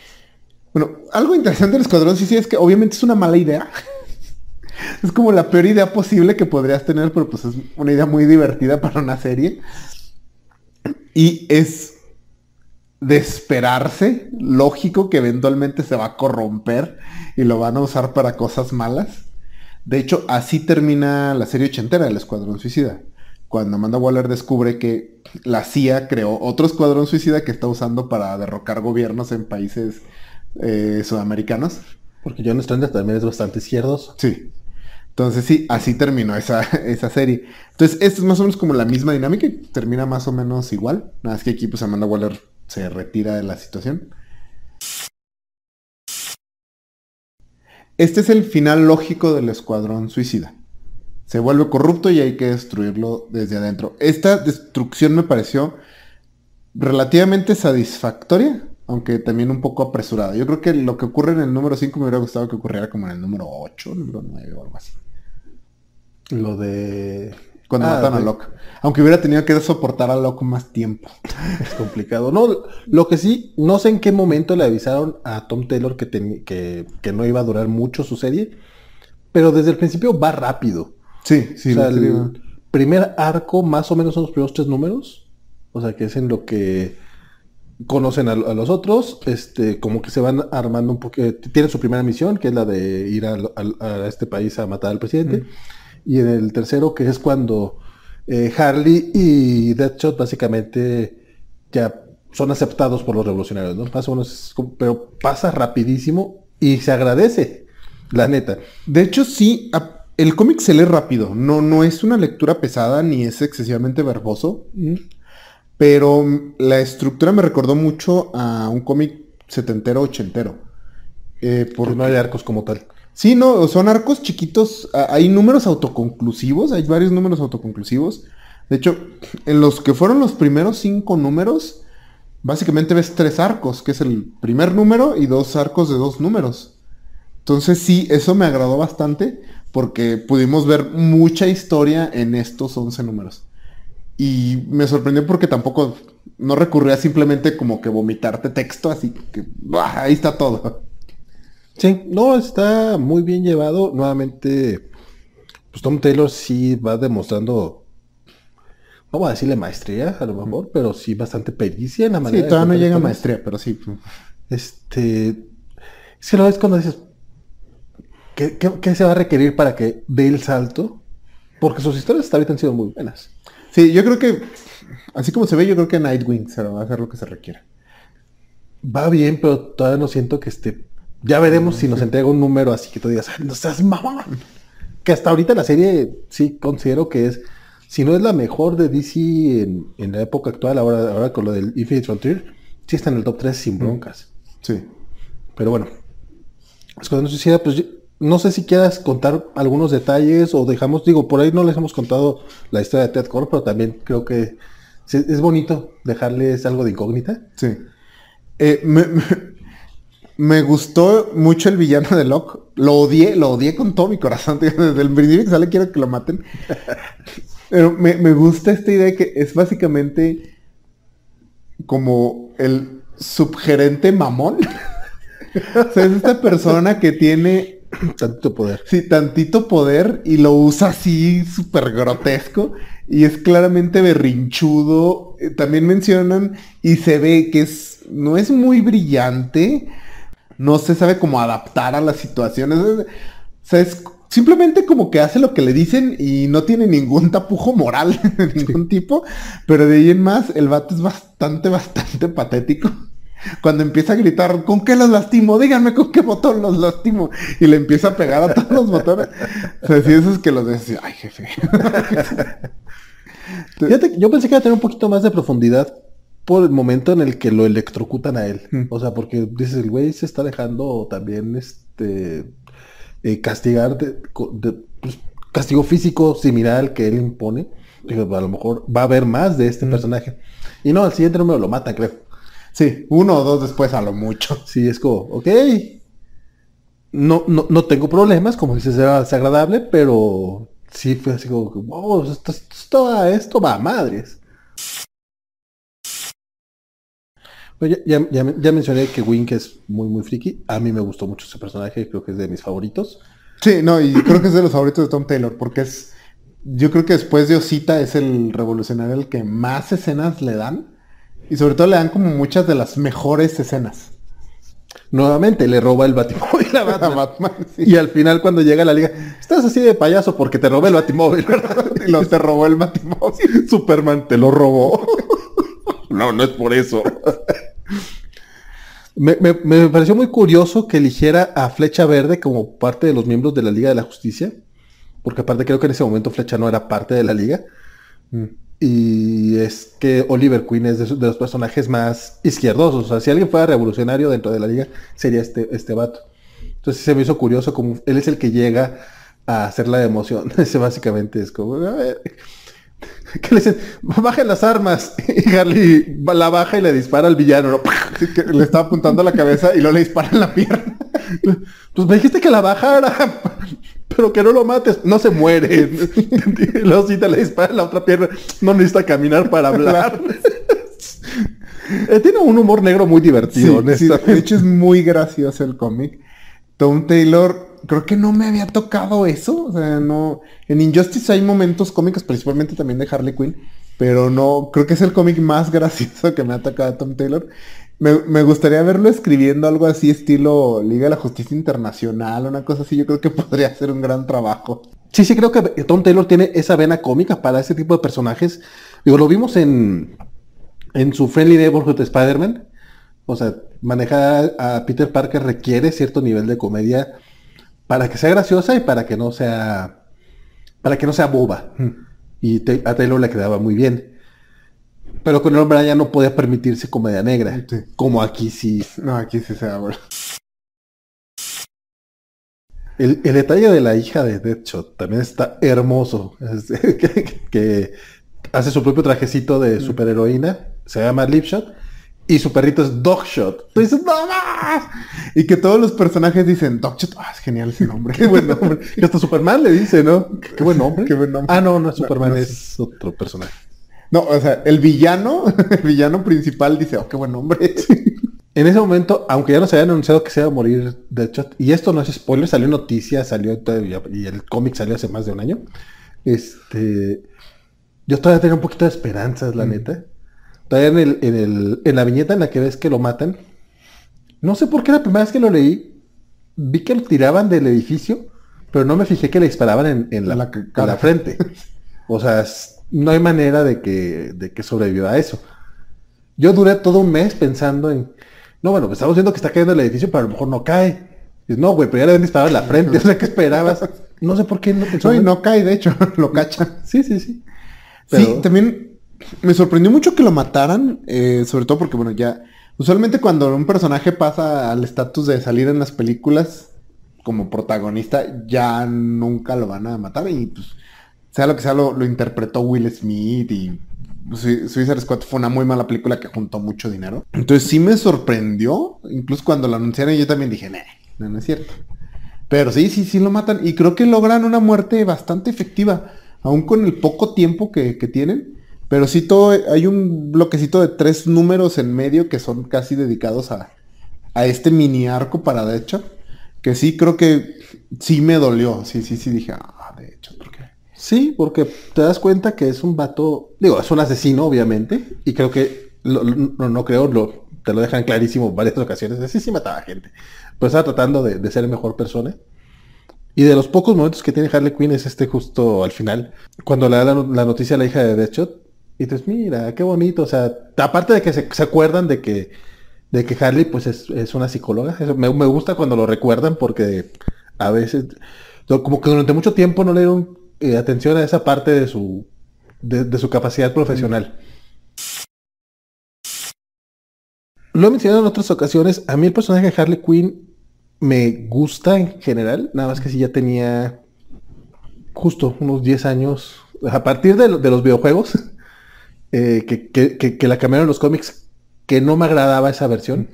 Bueno, algo interesante del Escuadrón sí sí es que obviamente es una mala idea. es como la peor idea posible que podrías tener, pero pues es una idea muy divertida para una serie. Y es de esperarse, lógico que eventualmente se va a corromper y lo van a usar para cosas malas. De hecho, así termina la serie ochentera del Escuadrón Suicida. Cuando Amanda Waller descubre que la CIA creó otro Escuadrón Suicida que está usando para derrocar gobiernos en países eh, sudamericanos. Porque John Strander también es bastante izquierdoso. Sí. Entonces sí, así terminó esa, esa serie. Entonces, esto es más o menos como la misma dinámica y termina más o menos igual. Nada más que aquí pues Amanda Waller se retira de la situación. Este es el final lógico del escuadrón suicida. Se vuelve corrupto y hay que destruirlo desde adentro. Esta destrucción me pareció relativamente satisfactoria, aunque también un poco apresurada. Yo creo que lo que ocurre en el número 5 me hubiera gustado que ocurriera como en el número 8, número 9 o algo así. Lo de... Cuando Ah, matan a Locke. Aunque hubiera tenido que soportar a Locke más tiempo. Es complicado. No, lo que sí, no sé en qué momento le avisaron a Tom Taylor que, que, que no iba a durar mucho su serie, pero desde el principio va rápido. Sí, sí, o sea, el primer arco más o menos son los primeros tres números. O sea, que es en lo que conocen a, a los otros, este, como que se van armando un poco, tienen su primera misión, que es la de ir al- a, este país a matar al presidente, y en el tercero, que es cuando eh, Harley y Deadshot básicamente ya son aceptados por los revolucionarios, ¿no? Más o menos, es como- pero pasa rapidísimo y se agradece, la neta. De hecho, sí, a- el cómic se lee rápido. No, no es una lectura pesada ni es excesivamente verboso. Pero la estructura me recordó mucho a un cómic setentero, ochentero. Eh, Porque por no hay arcos como tal. Sí, no, son arcos chiquitos. Hay números autoconclusivos, hay varios números autoconclusivos. De hecho, en los que fueron los primeros cinco números, básicamente ves tres arcos, que es el primer número y dos arcos de dos números. Entonces sí, eso me agradó bastante porque pudimos ver mucha historia en estos 11 números. Y me sorprendió porque tampoco no recurría simplemente como que vomitarte texto, así que ahí está todo. Sí, no, está muy bien llevado. Nuevamente, pues Tom Taylor sí va demostrando, voy a decirle maestría a lo mejor, pero sí bastante pericia en la manera Sí, de todavía no llega a maestría, pero sí. Este, si lo ves cuando dices, ¿qué, qué, qué se va a requerir para que dé el salto? Porque sus historias hasta ahorita han sido muy buenas. Sí, yo creo que, así como se ve, yo creo que Nightwing se va a hacer lo que se requiera. Va bien, pero todavía no siento que esté. Ya veremos si nos entrega un número así que tú digas, "Ay, no seas mamón. Que hasta ahorita la serie sí considero que es, si no es la mejor de DC en, en la época actual, ahora, ahora con lo del Infinite Frontier, sí está en el top 3 sin broncas. Sí. Pero bueno, Escuadrón Suicida, pues no sé si quieras contar algunos detalles o dejamos, digo, por ahí no les hemos contado la historia de Ted Core, pero también creo que es bonito dejarles algo de incógnita. Sí. Eh, me, me- me gustó mucho el villano de Locke. Lo odié, lo odié con todo mi corazón. tío. Desde el principio que sale quiero que lo maten. Pero me, me gusta esta idea de que es básicamente como el subgerente mamón. o sea, es esta persona que tiene Tanto poder. Sí, tantito poder y lo usa así súper grotesco y es claramente berrinchudo. Eh, También mencionan y se ve que es no es muy brillante, no se sabe cómo adaptar a las situaciones. Es- O sea, es simplemente como que hace lo que le dicen y no tiene ningún tapujo moral de ningún tipo, pero de ahí en más el vato es bastante, bastante patético. Cuando empieza a gritar, ¿con qué los lastimo? Díganme con qué botón los lastimo. Y le empieza a pegar a todos los botones. O sea, sí, esos que los ves, ay, jefe. Fíjate, yo pensé que iba a tener un poquito más de profundidad por el momento en el que lo electrocutan a él. Mm. O sea, porque dices, el güey se está dejando también este eh, castigar de, pues, castigo físico similar al que él impone. Dije, a lo mejor va a haber más de este personaje. Y no, al siguiente número lo matan, creo. Sí, uno o dos después a lo mucho. Sí, es como, ok. No, no, no tengo problemas, como dices, era desagradable, pero sí fue así como, wow, esto, esto, va a madres. Pues ya, ya- ya- ya mencioné que Wink es muy, muy friki. A mí me gustó mucho ese personaje, creo que es de mis favoritos. Sí, no, y creo que es de los favoritos de Tom Taylor, porque es. Yo creo que después de Osita es el revolucionario el que más escenas le dan. Y sobre todo le dan como muchas de las mejores escenas. Nuevamente le roba el batimóvil a A Batman. Sí. Y al final cuando llega a la liga, estás así de payaso porque te robé el batimóvil, ¿verdad? Y lo te robó el Batimóvil. Superman te lo robó. no, no es por eso. me, me- me pareció muy curioso que eligiera a Flecha Verde como parte de los miembros de la Liga de la Justicia. Porque aparte creo que en ese momento Flecha no era parte de la liga. Y es que Oliver Queen es de, de los personajes más izquierdosos. O sea, si alguien fuera revolucionario dentro de la liga, sería este, este vato. Entonces se me hizo curioso como él es el que llega a hacer la emoción. Ese básicamente es como, a que le dicen, las armas. Y Harley la baja y le dispara al villano. le estaba apuntando a la cabeza y luego le dispara en la pierna. Pues me dijiste que la bajara, pero que no lo mates. No se muere. Sí te le dispara en la otra pierna. No necesita caminar para hablar. Eh, tiene un humor negro muy divertido, Sí, de hecho es muy gracioso el cómic. Tom Taylor, creo que no me había tocado eso. O sea, no. En Injustice hay momentos cómicos, principalmente también de Harley Quinn, Pero no, creo que es el cómic más gracioso que me ha tocado a Tom Taylor. Me, me gustaría verlo escribiendo algo así estilo Liga de la Justicia Internacional, una cosa así. Yo creo que podría ser un gran trabajo. Sí, sí, creo que Tom Taylor tiene esa vena cómica para ese tipo de personajes. Digo, lo vimos en, en su Friendly Neighborhood de Spider-Man. O sea, manejar a Peter Parker requiere cierto nivel de comedia para que sea graciosa y para que no sea para que no sea boba. Y a Taylor le quedaba muy bien. Pero con el hombre ya no podía permitirse comedia negra. Sí. Como aquí sí. No, aquí sí se habla. El, el detalle de la hija de Deadshot también está hermoso. Es- que, que hace su propio trajecito de superheroína. Se llama Lipshot. Y su perrito es Dogshot. Tú dices, ¡No más! Y que todos los personajes dicen, Dogshot, ah, es genial ese nombre. Qué buen nombre. Que hasta Superman le dice, ¿no? Qué buen nombre. Qué buen nombre. Ah, no, no Superman, no es otro personaje. No, o sea, el villano, el villano principal dice, oh, qué buen nombre. En ese momento, aunque ya nos habían anunciado que se iba a morir Deadshot, y esto no es spoiler, salió noticia, salió y el cómic salió hace más de un año. Este, yo todavía tenía un poquito de esperanzas, la neta. Todavía en, el, en, el, en la viñeta en la que ves que lo matan, no sé por qué la primera vez que lo leí, vi que lo tiraban del edificio, pero no me fijé que le disparaban en, en la, En la cara. frente. O sea, no hay manera de que, de que sobreviva a eso. Yo duré todo un mes pensando en, no, bueno, pues estamos viendo que está cayendo el edificio, pero a lo mejor no cae. Dices, no, güey, pero ya le habían disparado en la frente, o sea, ¿qué esperabas? No sé por qué no pensó No, y en- no cae, de hecho, lo cacha. Sí, sí, sí. Sí, también me sorprendió mucho que lo mataran, eh, sobre todo porque, bueno, ya, usualmente cuando un personaje pasa al estatus de salir en las películas como protagonista, ya nunca lo van a matar y pues, sea lo que sea, lo, interpretó Will Smith y Sui- Suicide Squad fue una muy mala película que juntó mucho dinero. Entonces sí me sorprendió, incluso cuando lo anunciaron yo también dije, "Nah, no, no es cierto. Pero sí, sí, sí lo matan. Y creo que logran una muerte bastante efectiva. Aún con el poco tiempo que, que tienen. Pero sí todo, hay un bloquecito de tres números en medio que son casi dedicados a, a este mini arco para de hecho. Que sí creo que sí me dolió. Sí, sí, sí dije, ah, de hecho, ¿por qué? Sí, porque te das cuenta que es un vato, digo, es un asesino, obviamente, y creo que, lo- no, no creo, lo, te lo dejan clarísimo varias ocasiones, sí, sí mataba gente, pero estaba tratando de, ser mejor persona. Y de los pocos momentos que tiene Harley Quinn es este justo al final, cuando le da la, no- la noticia a la hija de Deadshot, y dices, mira, qué bonito, o sea, aparte de que se, se acuerdan de que, de que Harley pues es, es una psicóloga, eso me, me gusta cuando lo recuerdan porque a veces, como que durante mucho tiempo no le dieron eh, atención a esa parte de su, de, de su capacidad profesional. Lo he mencionado en otras ocasiones, a mí el personaje de Harley Quinn me gusta en general, nada más que si ya tenía justo unos 10 años, a partir de, lo- de los videojuegos, eh, que, que- que- que la cambiaron los cómics, que no me agradaba esa versión.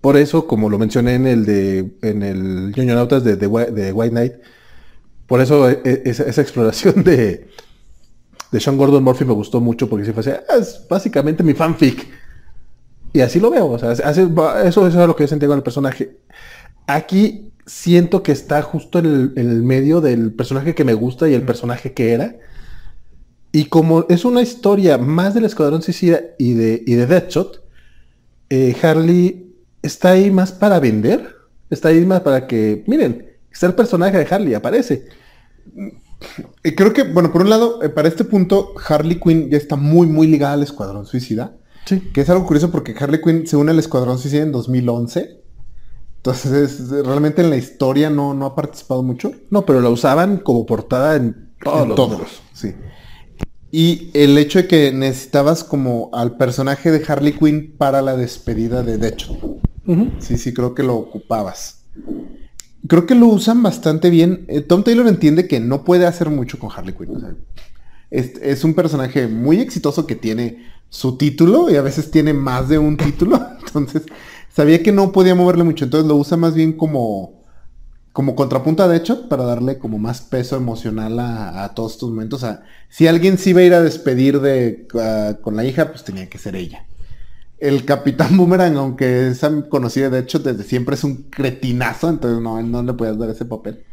Por eso, como lo mencioné en el de en el Ñoñonautas de, de, de White Knight, por eso e- e- esa, esa exploración de, de Sean Gordon Murphy me gustó mucho, porque si fue así, "Ah, es básicamente mi fanfic. Y así lo veo, o sea, hace- eso, eso es lo que yo sentía con el personaje. Aquí siento que está justo en el, en el medio del personaje que me gusta y el personaje que era. Y como es una historia más del Escuadrón Suicida y de, y de Deadshot, eh, Harley está ahí más para vender. Está ahí más para que, miren, está el personaje de Harley, aparece. Y creo que, bueno, por un lado, eh, para este punto, Harley Quinn ya está muy, muy ligada al Escuadrón Suicida. Sí. Que es algo curioso porque Harley Quinn se une al Escuadrón Suicida en 2011. Entonces, realmente en la historia no, no ha participado mucho. No, pero la usaban como portada en todos En los todos, números. sí. Y el hecho de que necesitabas como al personaje de Harley Quinn para la despedida de Deadshot. Ujú. Sí, sí, creo que lo ocupabas. Creo que lo usan bastante bien. Eh, Tom Taylor entiende que no puede hacer mucho con Harley Quinn. es, un personaje muy exitoso que tiene su título y a veces tiene más de un título. Entonces, sabía que no podía moverle mucho. Entonces lo usa más bien como, como contrapunta de hecho para darle como más peso emocional a, a todos estos momentos. O sea, si alguien se iba a ir a despedir de, ah, con la hija, pues tenía que ser ella. El Capitán Boomerang, aunque es conocido de hecho desde siempre, es un cretinazo, entonces no, no le puedes dar ese papel.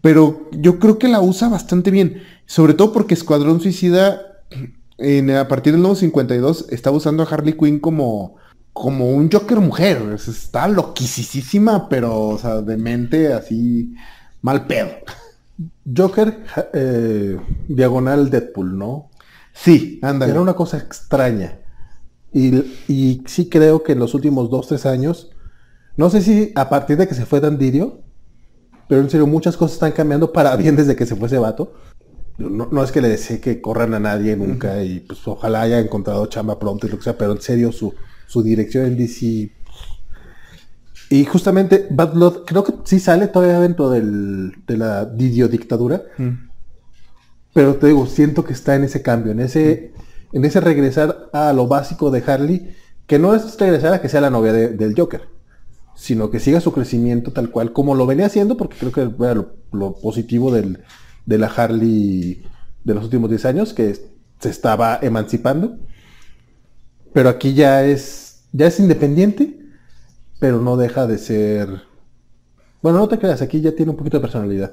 Pero yo creo que la usa bastante bien, sobre todo porque Escuadrón Suicida en, a partir del nuevo 52 estaba usando a Harley Quinn como, como un Joker mujer. Es- Está loquisísima, pero, o sea, de mente así mal pedo. Joker, eh, diagonal Deadpool, ¿no? Sí, ándale. Era una cosa extraña. Y, y sí creo que en los últimos dos, tres años, no sé si a partir de que se fue Dan Didio, pero en serio muchas cosas están cambiando para bien desde que se fue ese vato. No, no es que le desee que corran a nadie nunca y pues ojalá haya encontrado chamba pronto y lo que sea, pero en serio su, su dirección en DC... Y justamente Bad Blood creo que sí sale todavía dentro del, de la Didio dictadura. Mm. Pero te digo, siento que está en ese cambio, en ese, en ese regresar a lo básico de Harley, que no es regresar a que sea la novia de- del Joker, sino que siga su crecimiento tal cual, como lo venía haciendo, porque creo que era lo, lo positivo del- de la Harley de los últimos 10 años, que se estaba emancipando. Pero aquí ya es, ya es independiente, pero no deja de ser... Bueno, no te creas, aquí ya tiene un poquito de personalidad.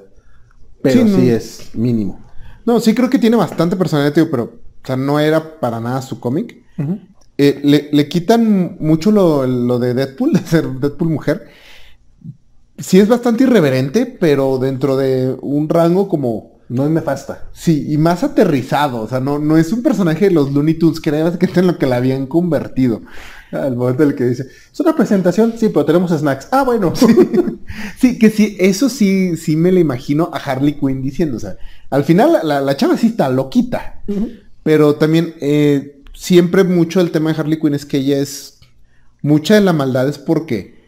Pero Sí, sí, es mínimo. No, sí creo que tiene bastante personalidad, tío, pero, o sea, no era para nada su cómic. Eh, le, le quitan mucho lo, lo de Deadpool, de ser Deadpool mujer. Sí es bastante irreverente, pero dentro de un rango como... No es nefasta. Sí, y más aterrizado. O sea, no, no es un personaje de los Looney Tunes, que es en lo que la habían convertido. Al momento en el que dice, es una presentación, sí, pero tenemos snacks. Ah, bueno. Sí, que sí, eso sí, sí me lo imagino a Harley Quinn diciendo. O sea, al final la, la- la chava sí está loquita. Pero también eh, siempre mucho el tema de Harley Quinn es que ella es... Mucha de la maldad es porque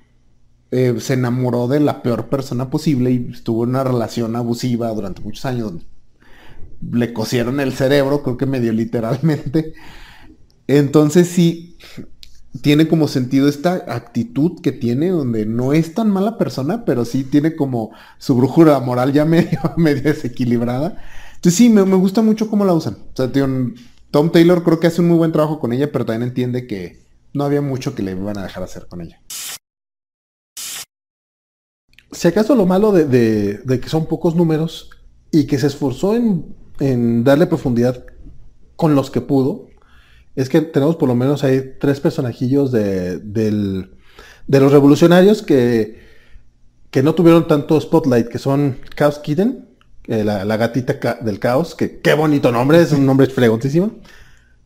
eh, se enamoró de la peor persona posible y estuvo en una relación abusiva durante muchos años. Le cosieron el cerebro, creo que medio literalmente. Entonces sí, tiene como sentido esta actitud que tiene, donde no es tan mala persona, pero sí tiene como su brújula moral ya medio, medio desequilibrada. Entonces sí, me, gusta mucho cómo la usan. O sea, Tom Taylor creo que hace un muy buen trabajo con ella, pero también entiende que no había mucho que le iban a dejar hacer con ella. Si acaso lo malo de, que son pocos números y que se esforzó en, darle profundidad con los que pudo, es que tenemos por lo menos ahí tres personajillos de los revolucionarios que, que no tuvieron tanto spotlight, que son Chaos Kitten, eh, la, la gatita del caos, que qué bonito nombre, es un nombre fregontísimo.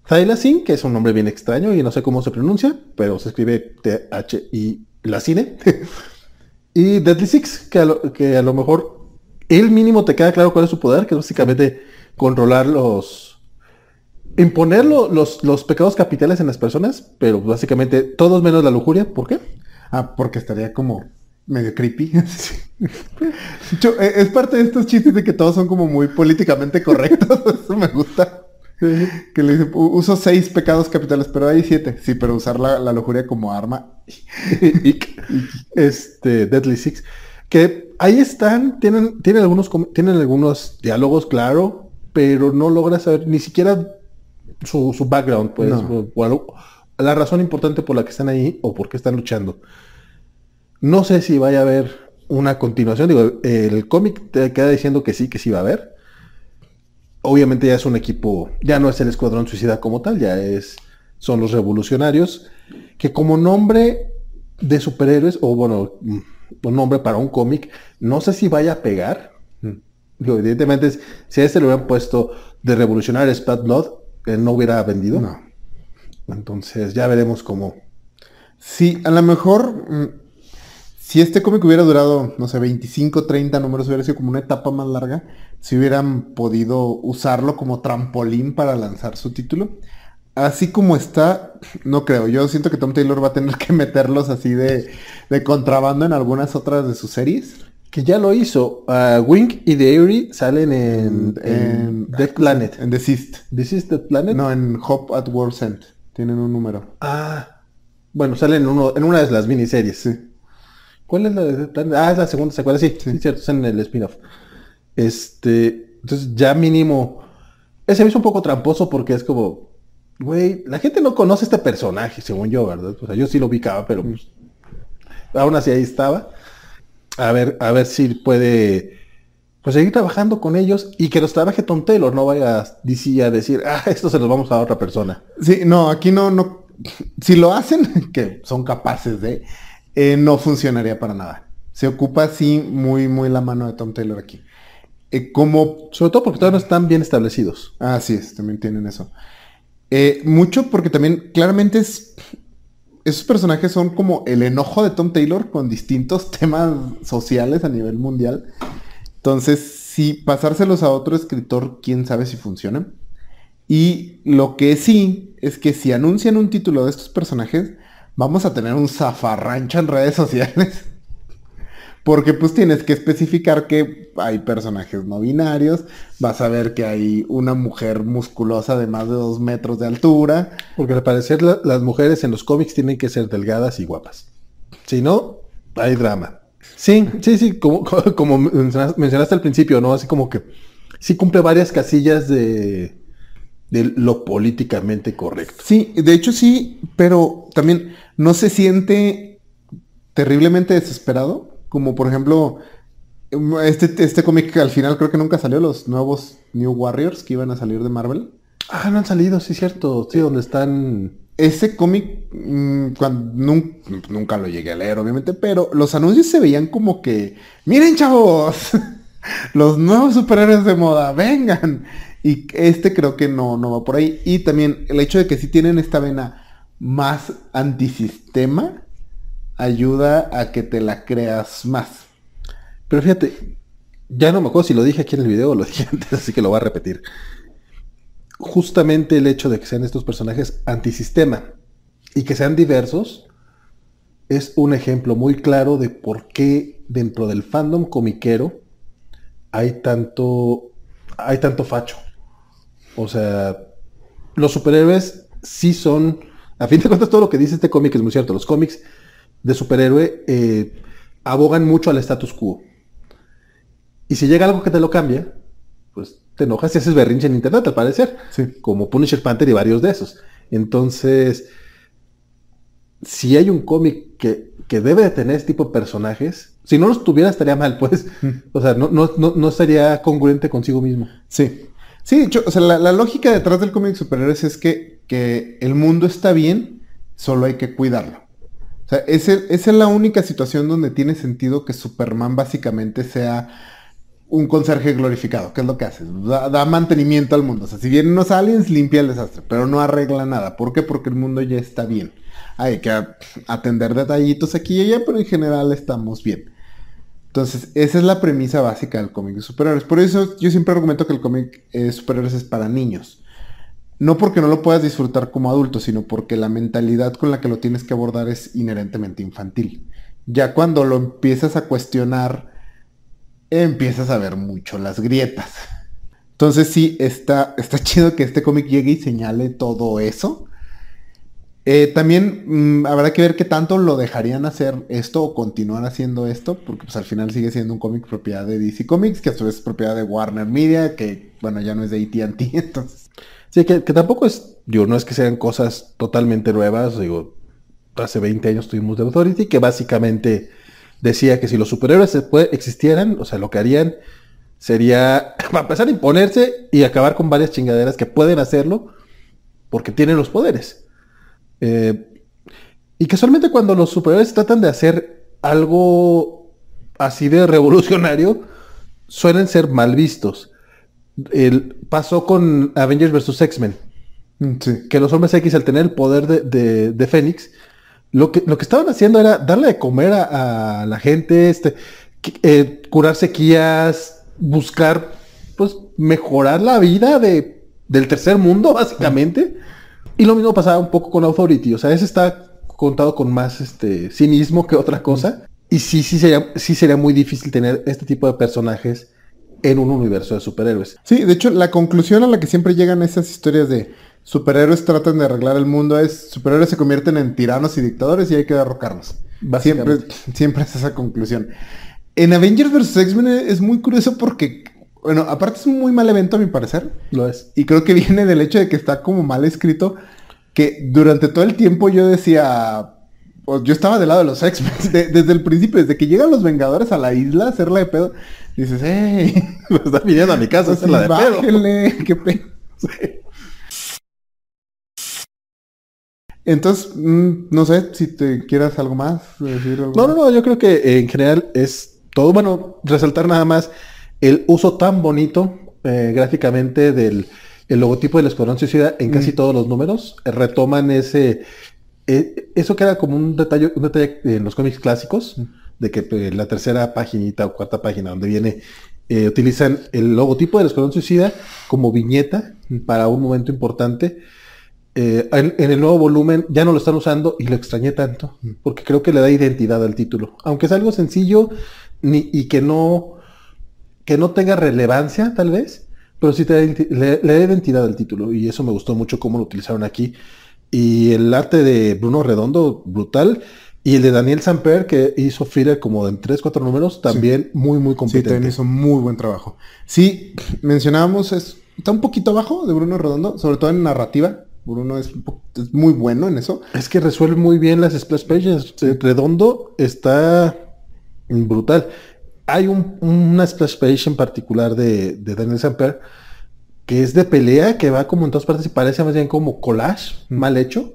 Thylacine, que es un nombre bien extraño y no sé cómo se pronuncia, pero se escribe T-H-I Lacine. y Deadly Six, que a, lo, que a lo mejor él mínimo te queda claro cuál es su poder, que es básicamente controlar los... imponer lo- los, los pecados capitales en las personas, pero básicamente todos menos la lujuria. ¿Por qué? Ah, porque estaría como medio creepy. Eh, es parte de estos chistes de que todos son como muy políticamente correctos. Eso me gusta. Que le dice, "U- uso seis pecados capitales, pero hay siete. Sí, pero usar la, la lujuria como arma. Este Deadly Six que ahí están tienen tienen algunos tienen algunos diálogos claro pero no logras saber ni siquiera su, su background pues No. o- o algo- la razón importante por la que están ahí o por qué están luchando no sé si vaya a haber una continuación digo el cómic te queda diciendo que sí que sí va a haber obviamente ya es un equipo ya no es el escuadrón suicida como tal ya es son los revolucionarios que como nombre de superhéroes, o bueno, mm, un nombre para un cómic, no sé si vaya a pegar. Digo, evidentemente, si a este le hubieran puesto de revolucionarios Bad Blood, eh, no hubiera vendido. No. Entonces ya veremos cómo. Sí, a lo mejor mm, si este cómic hubiera durado, no sé, 25, 30 números, hubiera sido como una etapa más larga, si hubieran podido usarlo como trampolín para lanzar su título. Así como está, no creo. Yo siento que Tom Taylor va a tener que meterlos así de, de contrabando en algunas otras de sus series. Que ya lo hizo. Ah, Wink y The Eerie salen en, en En Dead Planet. En Desist. ¿This is Dead Planet? No, en Hope at World's End. Tienen un número. Ah. Bueno, salen en, uno, en una de las miniseries. Sí. ¿Cuál es la de? Ah, es la segunda secuela, sí, sí, cierto, es en el spin-off. Este, entonces ya mínimo, ese me hizo un poco tramposo porque es como, güey, la gente no conoce este personaje, según yo, ¿verdad? O sea, yo sí lo ubicaba, pero pues, aún así ahí estaba. A ver, a ver si puede pues seguir trabajando con ellos y que los trabaje Tom Taylor, no vaya a DC a decir, ah, esto se los vamos a otra persona. Sí, no, aquí no, no. Si lo hacen, que son capaces de, eh, no funcionaría para nada. Se ocupa así muy, muy la mano de Tom Taylor aquí. Eh, como Sobre todo porque todavía no están bien establecidos. Así es, también tienen eso. Eh, mucho porque también claramente es, esos personajes son como el enojo de Tom Taylor con distintos temas sociales a nivel mundial. Entonces, si pasárselos a otro escritor, quién sabe si funcionan. Y lo que sí es que si anuncian un título de estos personajes, vamos a tener un zafarrancho en redes sociales. Porque pues tienes que especificar que hay personajes no binarios, vas a ver que hay una mujer musculosa de más de dos metros de altura. Porque al parecer la- las mujeres en los cómics tienen que ser delgadas y guapas. Si no, hay drama. Sí, sí, sí, como, como mencionas- mencionaste al principio, ¿no? Así como que sí cumple varias casillas de, de lo políticamente correcto. Sí, de hecho sí, pero también no se siente terriblemente desesperado. Como por ejemplo, este, este cómic que al final creo que nunca salió, los nuevos New Warriors que iban a salir de Marvel. Ah, no han salido, sí, cierto. Sí, donde están. Ese cómic, mm, cuando, nun- nunca lo llegué a leer, obviamente, pero los anuncios se veían como que, miren chavos, los nuevos superhéroes de moda, vengan. Y este creo que no, no va por ahí. Y también el hecho de que sí tienen esta vena más antisistema, ayuda a que te la creas más. Pero fíjate, ya no me acuerdo si lo dije aquí en el video o lo dije antes, así que lo voy a repetir. Justamente el hecho de que sean estos personajes antisistema y que sean diversos es un ejemplo muy claro de por qué dentro del fandom comiquero hay tanto hay tanto facho. O sea, los superhéroes sí son, a fin de cuentas todo lo que dice este cómic es muy cierto. Los cómics de superhéroe eh, abogan mucho al status quo. Y si llega algo que te lo cambia, pues te enojas y haces berrinche en internet, al parecer. Sí. Como Punisher Panther y varios de esos. Entonces, si hay un cómic que, que debe de tener este tipo de personajes, si no los tuviera estaría mal, pues. O sea, no, no, no, no sería congruente consigo mismo. Sí. Sí, hecho, o sea, la, lógica detrás del cómic superhéroes es que, que el mundo está bien, solo hay que cuidarlo. O sea, esa es la única situación donde tiene sentido que Superman básicamente sea un conserje glorificado, que es lo que hace, da, da mantenimiento al mundo. O sea, si vienen unos aliens, limpia el desastre, pero no arregla nada. ¿Por qué? Porque el mundo ya está bien. Hay que atender detallitos aquí y allá, pero en general estamos bien. Entonces, esa es la premisa básica del cómic de superhéroes. Por eso yo siempre argumento que el cómic eh, de superhéroes es para niños. No porque no lo puedas disfrutar como adulto, sino porque la mentalidad con la que lo tienes que abordar es inherentemente infantil. Ya cuando lo empiezas a cuestionar, empiezas a ver mucho las grietas. Entonces sí, está, está chido que este cómic llegue y señale todo eso. Eh, también mm, habrá que ver qué tanto lo dejarían hacer esto o continuar haciendo esto, porque pues al final sigue siendo un cómic propiedad de DC Comics, que a su vez es propiedad de Warner Media, que bueno, ya no es de AT&T, entonces... Sí, que, tampoco es, digo, no es que sean cosas totalmente nuevas, digo, hace 20 años tuvimos The Authority, que básicamente decía que si los superhéroes existieran, o sea, lo que harían sería, para empezar a imponerse y acabar con varias chingaderas que pueden hacerlo porque tienen los poderes. Eh, y casualmente cuando los superhéroes tratan de hacer algo así de revolucionario, suelen ser mal vistos. El, pasó con Avengers vs. X-Men Mm, Sí. que los hombres X al tener el poder de, de, de Fénix, lo que, lo que estaban haciendo era darle de comer a, a la gente, este, eh, curar sequías, buscar, pues, mejorar la vida de, del tercer mundo, básicamente. Y lo mismo pasaba un poco con Authority, o sea, ese está contado con más este, cinismo que otra cosa. Y sí, sí sería, sí sería muy difícil tener este tipo de personajes en un universo de superhéroes. Sí, de hecho, la conclusión a la que siempre llegan esas historias de superhéroes tratan de arreglar el mundo es superhéroes se convierten en tiranos y dictadores y hay que derrocarlos. Siempre, siempre es esa conclusión. En Avengers vs. X-Men es muy curioso porque, bueno, aparte es un muy mal evento a mi parecer. Lo es. Y creo que viene del hecho de que está como mal escrito. Que durante todo el tiempo yo decía. pues, yo estaba del lado de los X-Men. de- desde el principio, desde que llegan los Vengadores a la isla a hacerla de pedo. Dices, ¡ey! Me están viniendo a mi casa, esa es la de pedo. qué pe... Entonces, mm, no sé si te quieras algo más, decir algo No, no, no, yo creo que eh, en general es todo, bueno, resaltar nada más el uso tan bonito eh, gráficamente del el logotipo del Escuadrón Suicida en casi Mm. todos los números. Eh, retoman ese, eh, eso que era como un detalle, un detalle en los cómics clásicos, Mm. de que eh, la tercera paginita o cuarta página donde viene, eh, utilizan el logotipo del Escuadrón Suicida como viñeta para un momento importante. Eh, en, en el nuevo volumen ya no lo están usando y lo extrañé tanto, porque creo que le da identidad al título. Aunque es algo sencillo ni, y que no, que no tenga relevancia, tal vez, pero sí te le, le da identidad al título. Y eso me gustó mucho cómo lo utilizaron aquí. Y el arte de Bruno Redondo, brutal. Y el de Daniel Samper, que hizo filler como en 3, 4 números, también muy, muy Sí, competente. también hizo muy buen trabajo. Sí, mencionábamos, es, está un poquito abajo de Bruno Redondo, sobre todo en narrativa. Bruno es, muy bueno en eso. Es que resuelve muy bien las splash pages. Redondo está brutal. Hay un- una splash page en particular de, de Daniel Samper que es de pelea, que va como en todas partes y parece más bien como collage, mal hecho.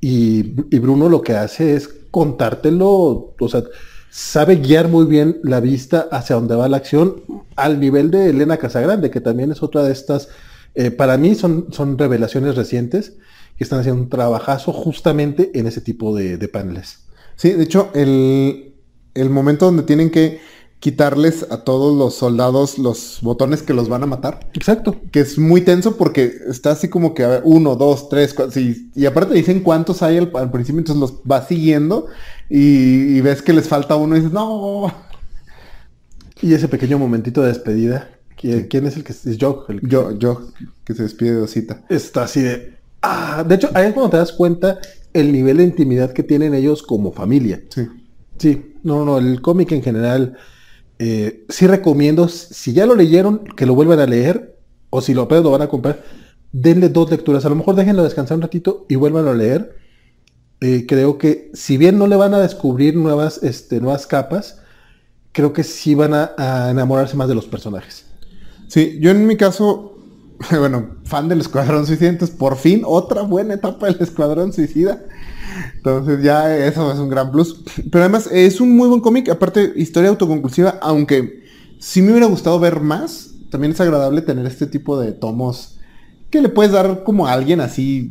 Y, y Bruno lo que hace es contártelo, o sea, sabe guiar muy bien la vista hacia donde va la acción, al nivel de Elena Casagrande, que también es otra de estas, eh, para mí son, son revelaciones recientes que están haciendo un trabajazo justamente en ese tipo de, de paneles. Sí, de hecho, el, el momento donde tienen que quitarles a todos los soldados los botones que los van a matar, Exacto. que es muy tenso porque está así como que, a ver, uno, dos, tres, cuatro, sí, y aparte dicen cuántos hay al, al principio, entonces los vas siguiendo y, y ves que les falta uno y dices, no, Y ese pequeño momentito de despedida, ¿qui- ¿quién es el que es Joe? El que- yo, yo, que se despide de Osita. está así de... Ah, de hecho, ahí es cuando te das cuenta el nivel de intimidad que tienen ellos como familia. Sí. Sí, no, no, el cómic en general, eh, sí recomiendo, si ya lo leyeron, que lo vuelvan a leer, o si lo lo van a comprar, denle dos lecturas, a lo mejor déjenlo descansar un ratito y vuelvan a leer. Eh, creo que si bien no le van a descubrir nuevas, este, nuevas capas, creo que sí van a, a enamorarse más de los personajes. Sí, yo en mi caso, bueno, fan del Escuadrón Suicida, entonces por fin otra buena etapa del Escuadrón Suicida. Entonces ya eso es un gran plus. Pero además es un muy buen cómic, aparte historia autoconclusiva, aunque sí me hubiera gustado ver más, también es agradable tener este tipo de tomos que le puedes dar como a alguien así.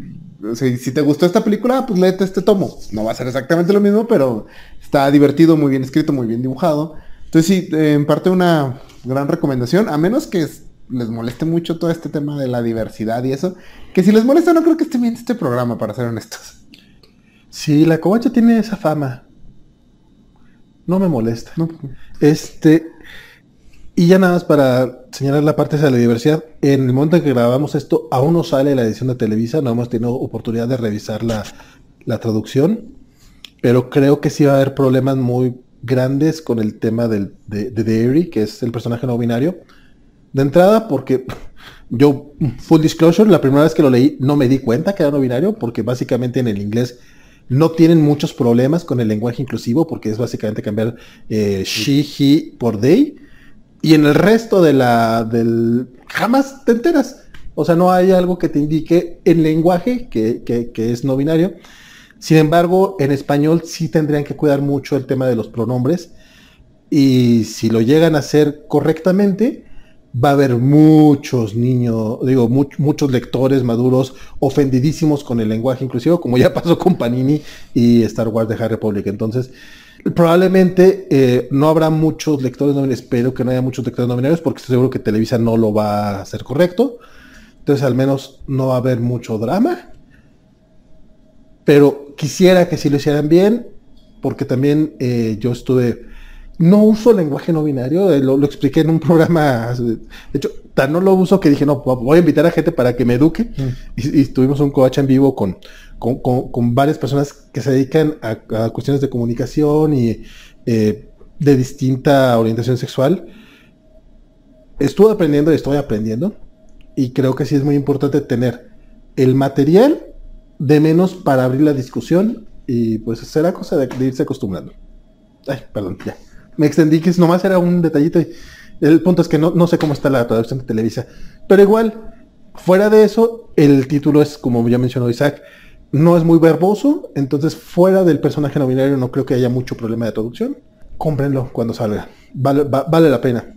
Si te gustó esta película, pues léete este tomo. No va a ser exactamente lo mismo, pero está divertido, muy bien escrito, muy bien dibujado. Entonces sí, en parte una gran recomendación, a menos que les moleste mucho todo este tema de la diversidad y eso, que si les molesta no creo que esté bien este programa, para ser honestos. Sí, la covacha tiene esa fama. No me molesta. No, Este, y ya nada más para señalar la parte de la diversidad, en el momento en que grabamos esto, aún no sale la edición de Televisa, no hemos tenido oportunidad de revisar la, la traducción, pero creo que sí va a haber problemas muy grandes con el tema del, de, de Dairy, que es el personaje no binario. De entrada, porque yo, full disclosure, la primera vez que lo leí no me di cuenta que era no binario, porque básicamente en el inglés no tienen muchos problemas con el lenguaje inclusivo, porque es básicamente cambiar eh, she, he por they. Y en el resto de la del jamás te enteras. O sea, no hay algo que te indique el lenguaje que, que- que es no binario. Sin embargo, en español sí tendrían que cuidar mucho el tema de los pronombres. Y si lo llegan a hacer correctamente, va a haber muchos niños, digo, much- muchos lectores maduros ofendidísimos con el lenguaje inclusivo, como ya pasó con Panini y Star Wars de High Republic. Entonces, probablemente eh, no habrá muchos lectores no binarios, espero que no haya muchos lectores no binarios, porque estoy seguro que Televisa no lo va a hacer correcto. Entonces, al menos no va a haber mucho drama. Pero quisiera que sí lo hicieran bien, porque también eh, yo estuve. No uso lenguaje no binario, eh, lo, lo expliqué en un programa. De hecho, tan no lo uso que dije, no, voy a invitar a gente para que me eduque. Y, y tuvimos un coach en vivo con, con, con- con varias personas que se dedican a, a cuestiones de comunicación y eh, de distinta orientación sexual. Estuve aprendiendo y estoy aprendiendo. Y creo que sí es muy importante tener el material de menos para abrir la discusión y pues será cosa de, de irse acostumbrando. Ay, perdón, ya. Me extendí que es- nomás era un detallito y, El punto es que no, no sé cómo está la traducción de Televisa. Pero igual, fuera de eso, el título es, como ya mencionó Isaac, no es muy verboso. Entonces, fuera del personaje no binario, no creo que haya mucho problema de traducción. Cómprenlo cuando salga. Vale, va- vale la pena.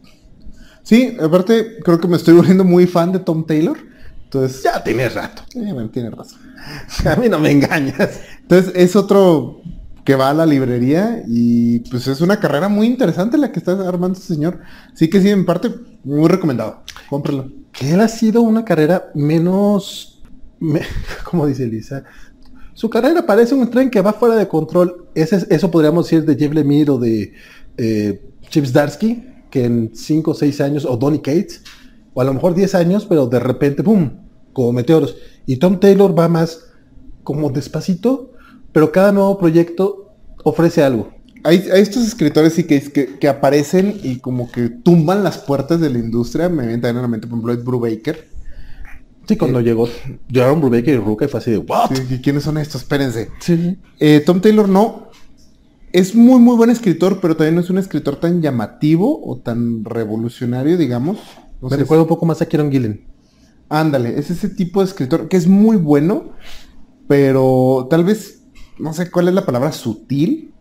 Sí, aparte creo que me estoy volviendo muy fan de Tom Taylor. Entonces, Ya tienes rato. eh, bueno, tiene razón. A mí no me engañas. Entonces es otro que va a la librería y pues es una carrera muy interesante la que está armando este señor. Sí que sí, en parte, muy recomendado. Cómpralo. que él ha sido una carrera menos, me- como dice Lisa, su carrera parece un tren que va fuera de control. Ese, es- eso podríamos decir de Jeff Lemire o de eh, Chips Darsky, que en 5 o 6 años, o Donny Cates, o a lo mejor 10 años, pero de repente, ¡pum!, como meteoros. Y Tom Taylor va más como despacito, pero cada nuevo proyecto ofrece algo. Hay, hay estos escritores sí que, que, que aparecen y como que tumban las puertas de la industria. Me viene también a la mente, por ejemplo, Ed Brubaker. Sí, cuando llegó, llegaron Brubaker y Ruka y fue así de, ¿what? Sí, ¿y ¿Quiénes son estos? Espérense. Sí. Eh, Tom Taylor no. Es muy, muy buen escritor, pero también no es un escritor tan llamativo o tan revolucionario, digamos. Me recuerda un poco más a Kieron Gillen. Ándale, es ese tipo de escritor que es muy bueno, pero tal vez, no sé cuál es la palabra, sutil.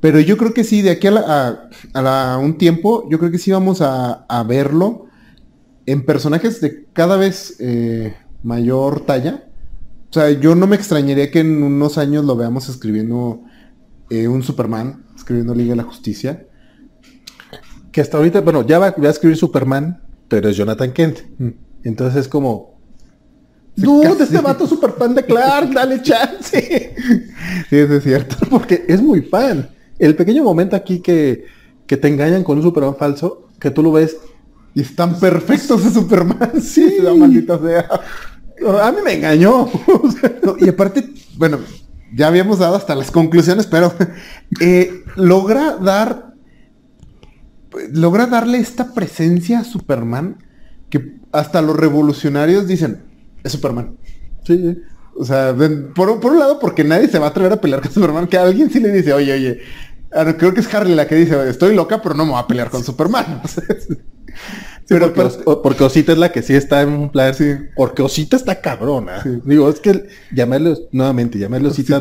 Pero yo creo que sí, de aquí a, la- a- a la- un tiempo, yo creo que sí vamos a, a verlo en personajes de cada vez eh, mayor talla. O sea, yo no me extrañaría que en unos años lo veamos escribiendo eh, un Superman, escribiendo Liga de la Justicia. que hasta ahorita, bueno, ya va, va a escribir Superman, pero es Jonathan Kent. Entonces es como. Dude, este vato es super fan de Clark, dale chance. Sí, eso es cierto. Porque es muy fan. El pequeño momento aquí que, que te engañan con un Superman falso, que tú lo ves. Y están perfectos ese Superman. Sí. la maldita sea. A mí me engañó. No, y aparte, bueno, ya habíamos dado hasta las conclusiones, pero eh, logra dar, logra darle esta presencia a Superman que hasta los revolucionarios dicen, es Superman. sí. O sea, ven, por, un- por un lado, porque nadie se va a atrever a pelear con Superman, que alguien sí le dice, oye, oye, ah, creo que es Harley la que dice, estoy loca, pero no me voy a pelear con Superman. Es- Pero porque, pero- porque Osita es la que sí está en un plan. Porque Osita está cabrona. Sí. Digo, es que llamarle, nuevamente, llamarle Osita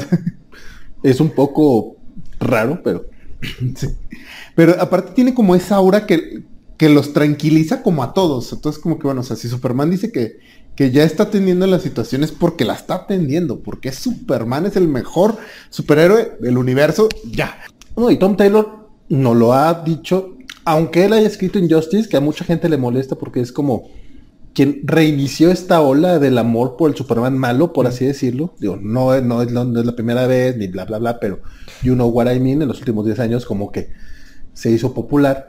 es un poco raro, pero. Sí. Pero aparte tiene como esa aura que, que los tranquiliza como a todos. Entonces como que bueno, o sea, si Superman dice que, que ya está atendiendo la situación es porque la está atendiendo, porque Superman es el mejor superhéroe del universo, ya. No, y Tom Taylor no lo ha dicho, aunque él haya escrito Injustice, que a mucha gente le molesta porque es como quien reinició esta ola del amor por el Superman malo, por así decirlo. Digo, no, es- no, es, la- no es la primera vez, ni bla, bla, bla, pero you know what I mean, en los últimos 10 años como que se hizo popular.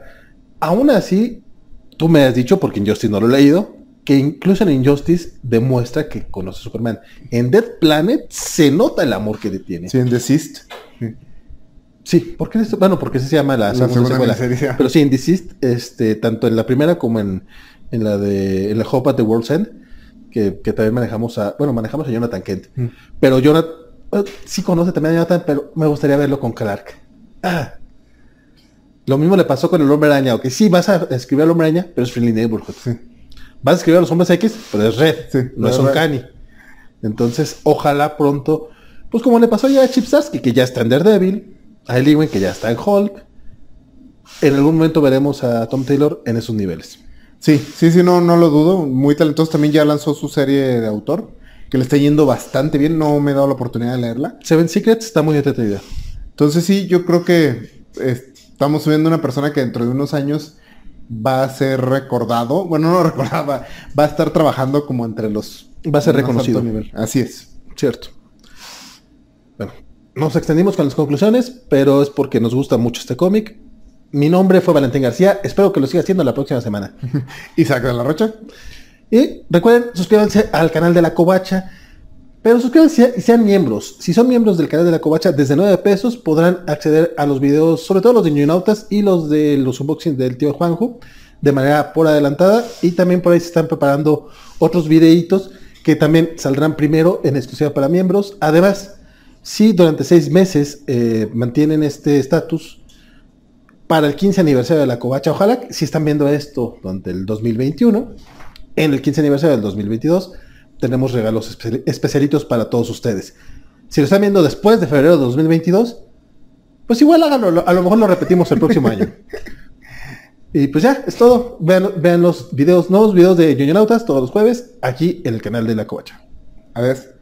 Aún así, tú me has dicho, porque Injustice no lo he leído, que incluso en Injustice demuestra que conoce a Superman. En Dead Planet se nota el amor que le tiene. Sí, en Desist. Sí, porque es- bueno, porque se llama la, La segunda, segunda secuela. miniserie. Pero sí, en Desist, este, tanto en la primera como en, en la de en la Hope at the World's End, que, que también manejamos a, bueno, manejamos a Jonathan Kent. Mm. Pero Jonathan, eh, sí conoce también a Jonathan, pero me gustaría verlo con Clark. Ah. Lo mismo le pasó con el Hombre Araña, ok, sí, vas a escribir al Hombre Araña, pero es Friendly Neighborhood. Vas a escribir a los Hombres X, pero es Red, Sí, no es un. Cani. Entonces, ojalá pronto, pues como le pasó ya a Chip Zdarsky, que ya está en Daredevil, a Eli Ewing, que ya está en Hulk, en algún momento veremos a Tom Taylor en esos niveles. Sí, sí, sí, no, no lo dudo. Muy talentoso. También ya lanzó su serie de autor, que le está yendo bastante bien. No me he dado la oportunidad de leerla. Seven Secrets está muy entretenida. Entonces sí, yo creo que eh, estamos viendo una persona que dentro de unos años va a ser recordado. Bueno, no recordado, va, a estar trabajando como entre los... Va a ser reconocido. nivel. Así es. Cierto. Bueno, nos extendimos con las conclusiones, pero es porque nos gusta mucho este cómic. Mi nombre fue Valentín García. Espero que lo siga haciendo la próxima semana. Isaac de la Rocha. Y recuerden, suscríbanse al canal de La Covacha. Pero suscríbanse y sean miembros. Si son miembros del canal de La Covacha, desde 9 pesos podrán acceder a los videos, sobre todo los de Ñuñautas y los de los unboxings del tío Juanjo, de manera por adelantada. Y también por ahí se están preparando otros videitos que también saldrán primero en exclusiva para miembros. Además, si durante seis meses eh, mantienen este estatus, para el 15 aniversario de la Covacha. Ojalá si están viendo esto durante el 2021, en el 15 aniversario del 2022, tenemos regalos espe- especialitos para todos ustedes. Si lo están viendo después de febrero de 2022, pues igual háganlo, a lo mejor lo repetimos el próximo año. Y pues ya, es todo. Vean, vean los videos, nuevos videos de Ñoñonautas todos los jueves, aquí en el canal de la Covacha. A ver.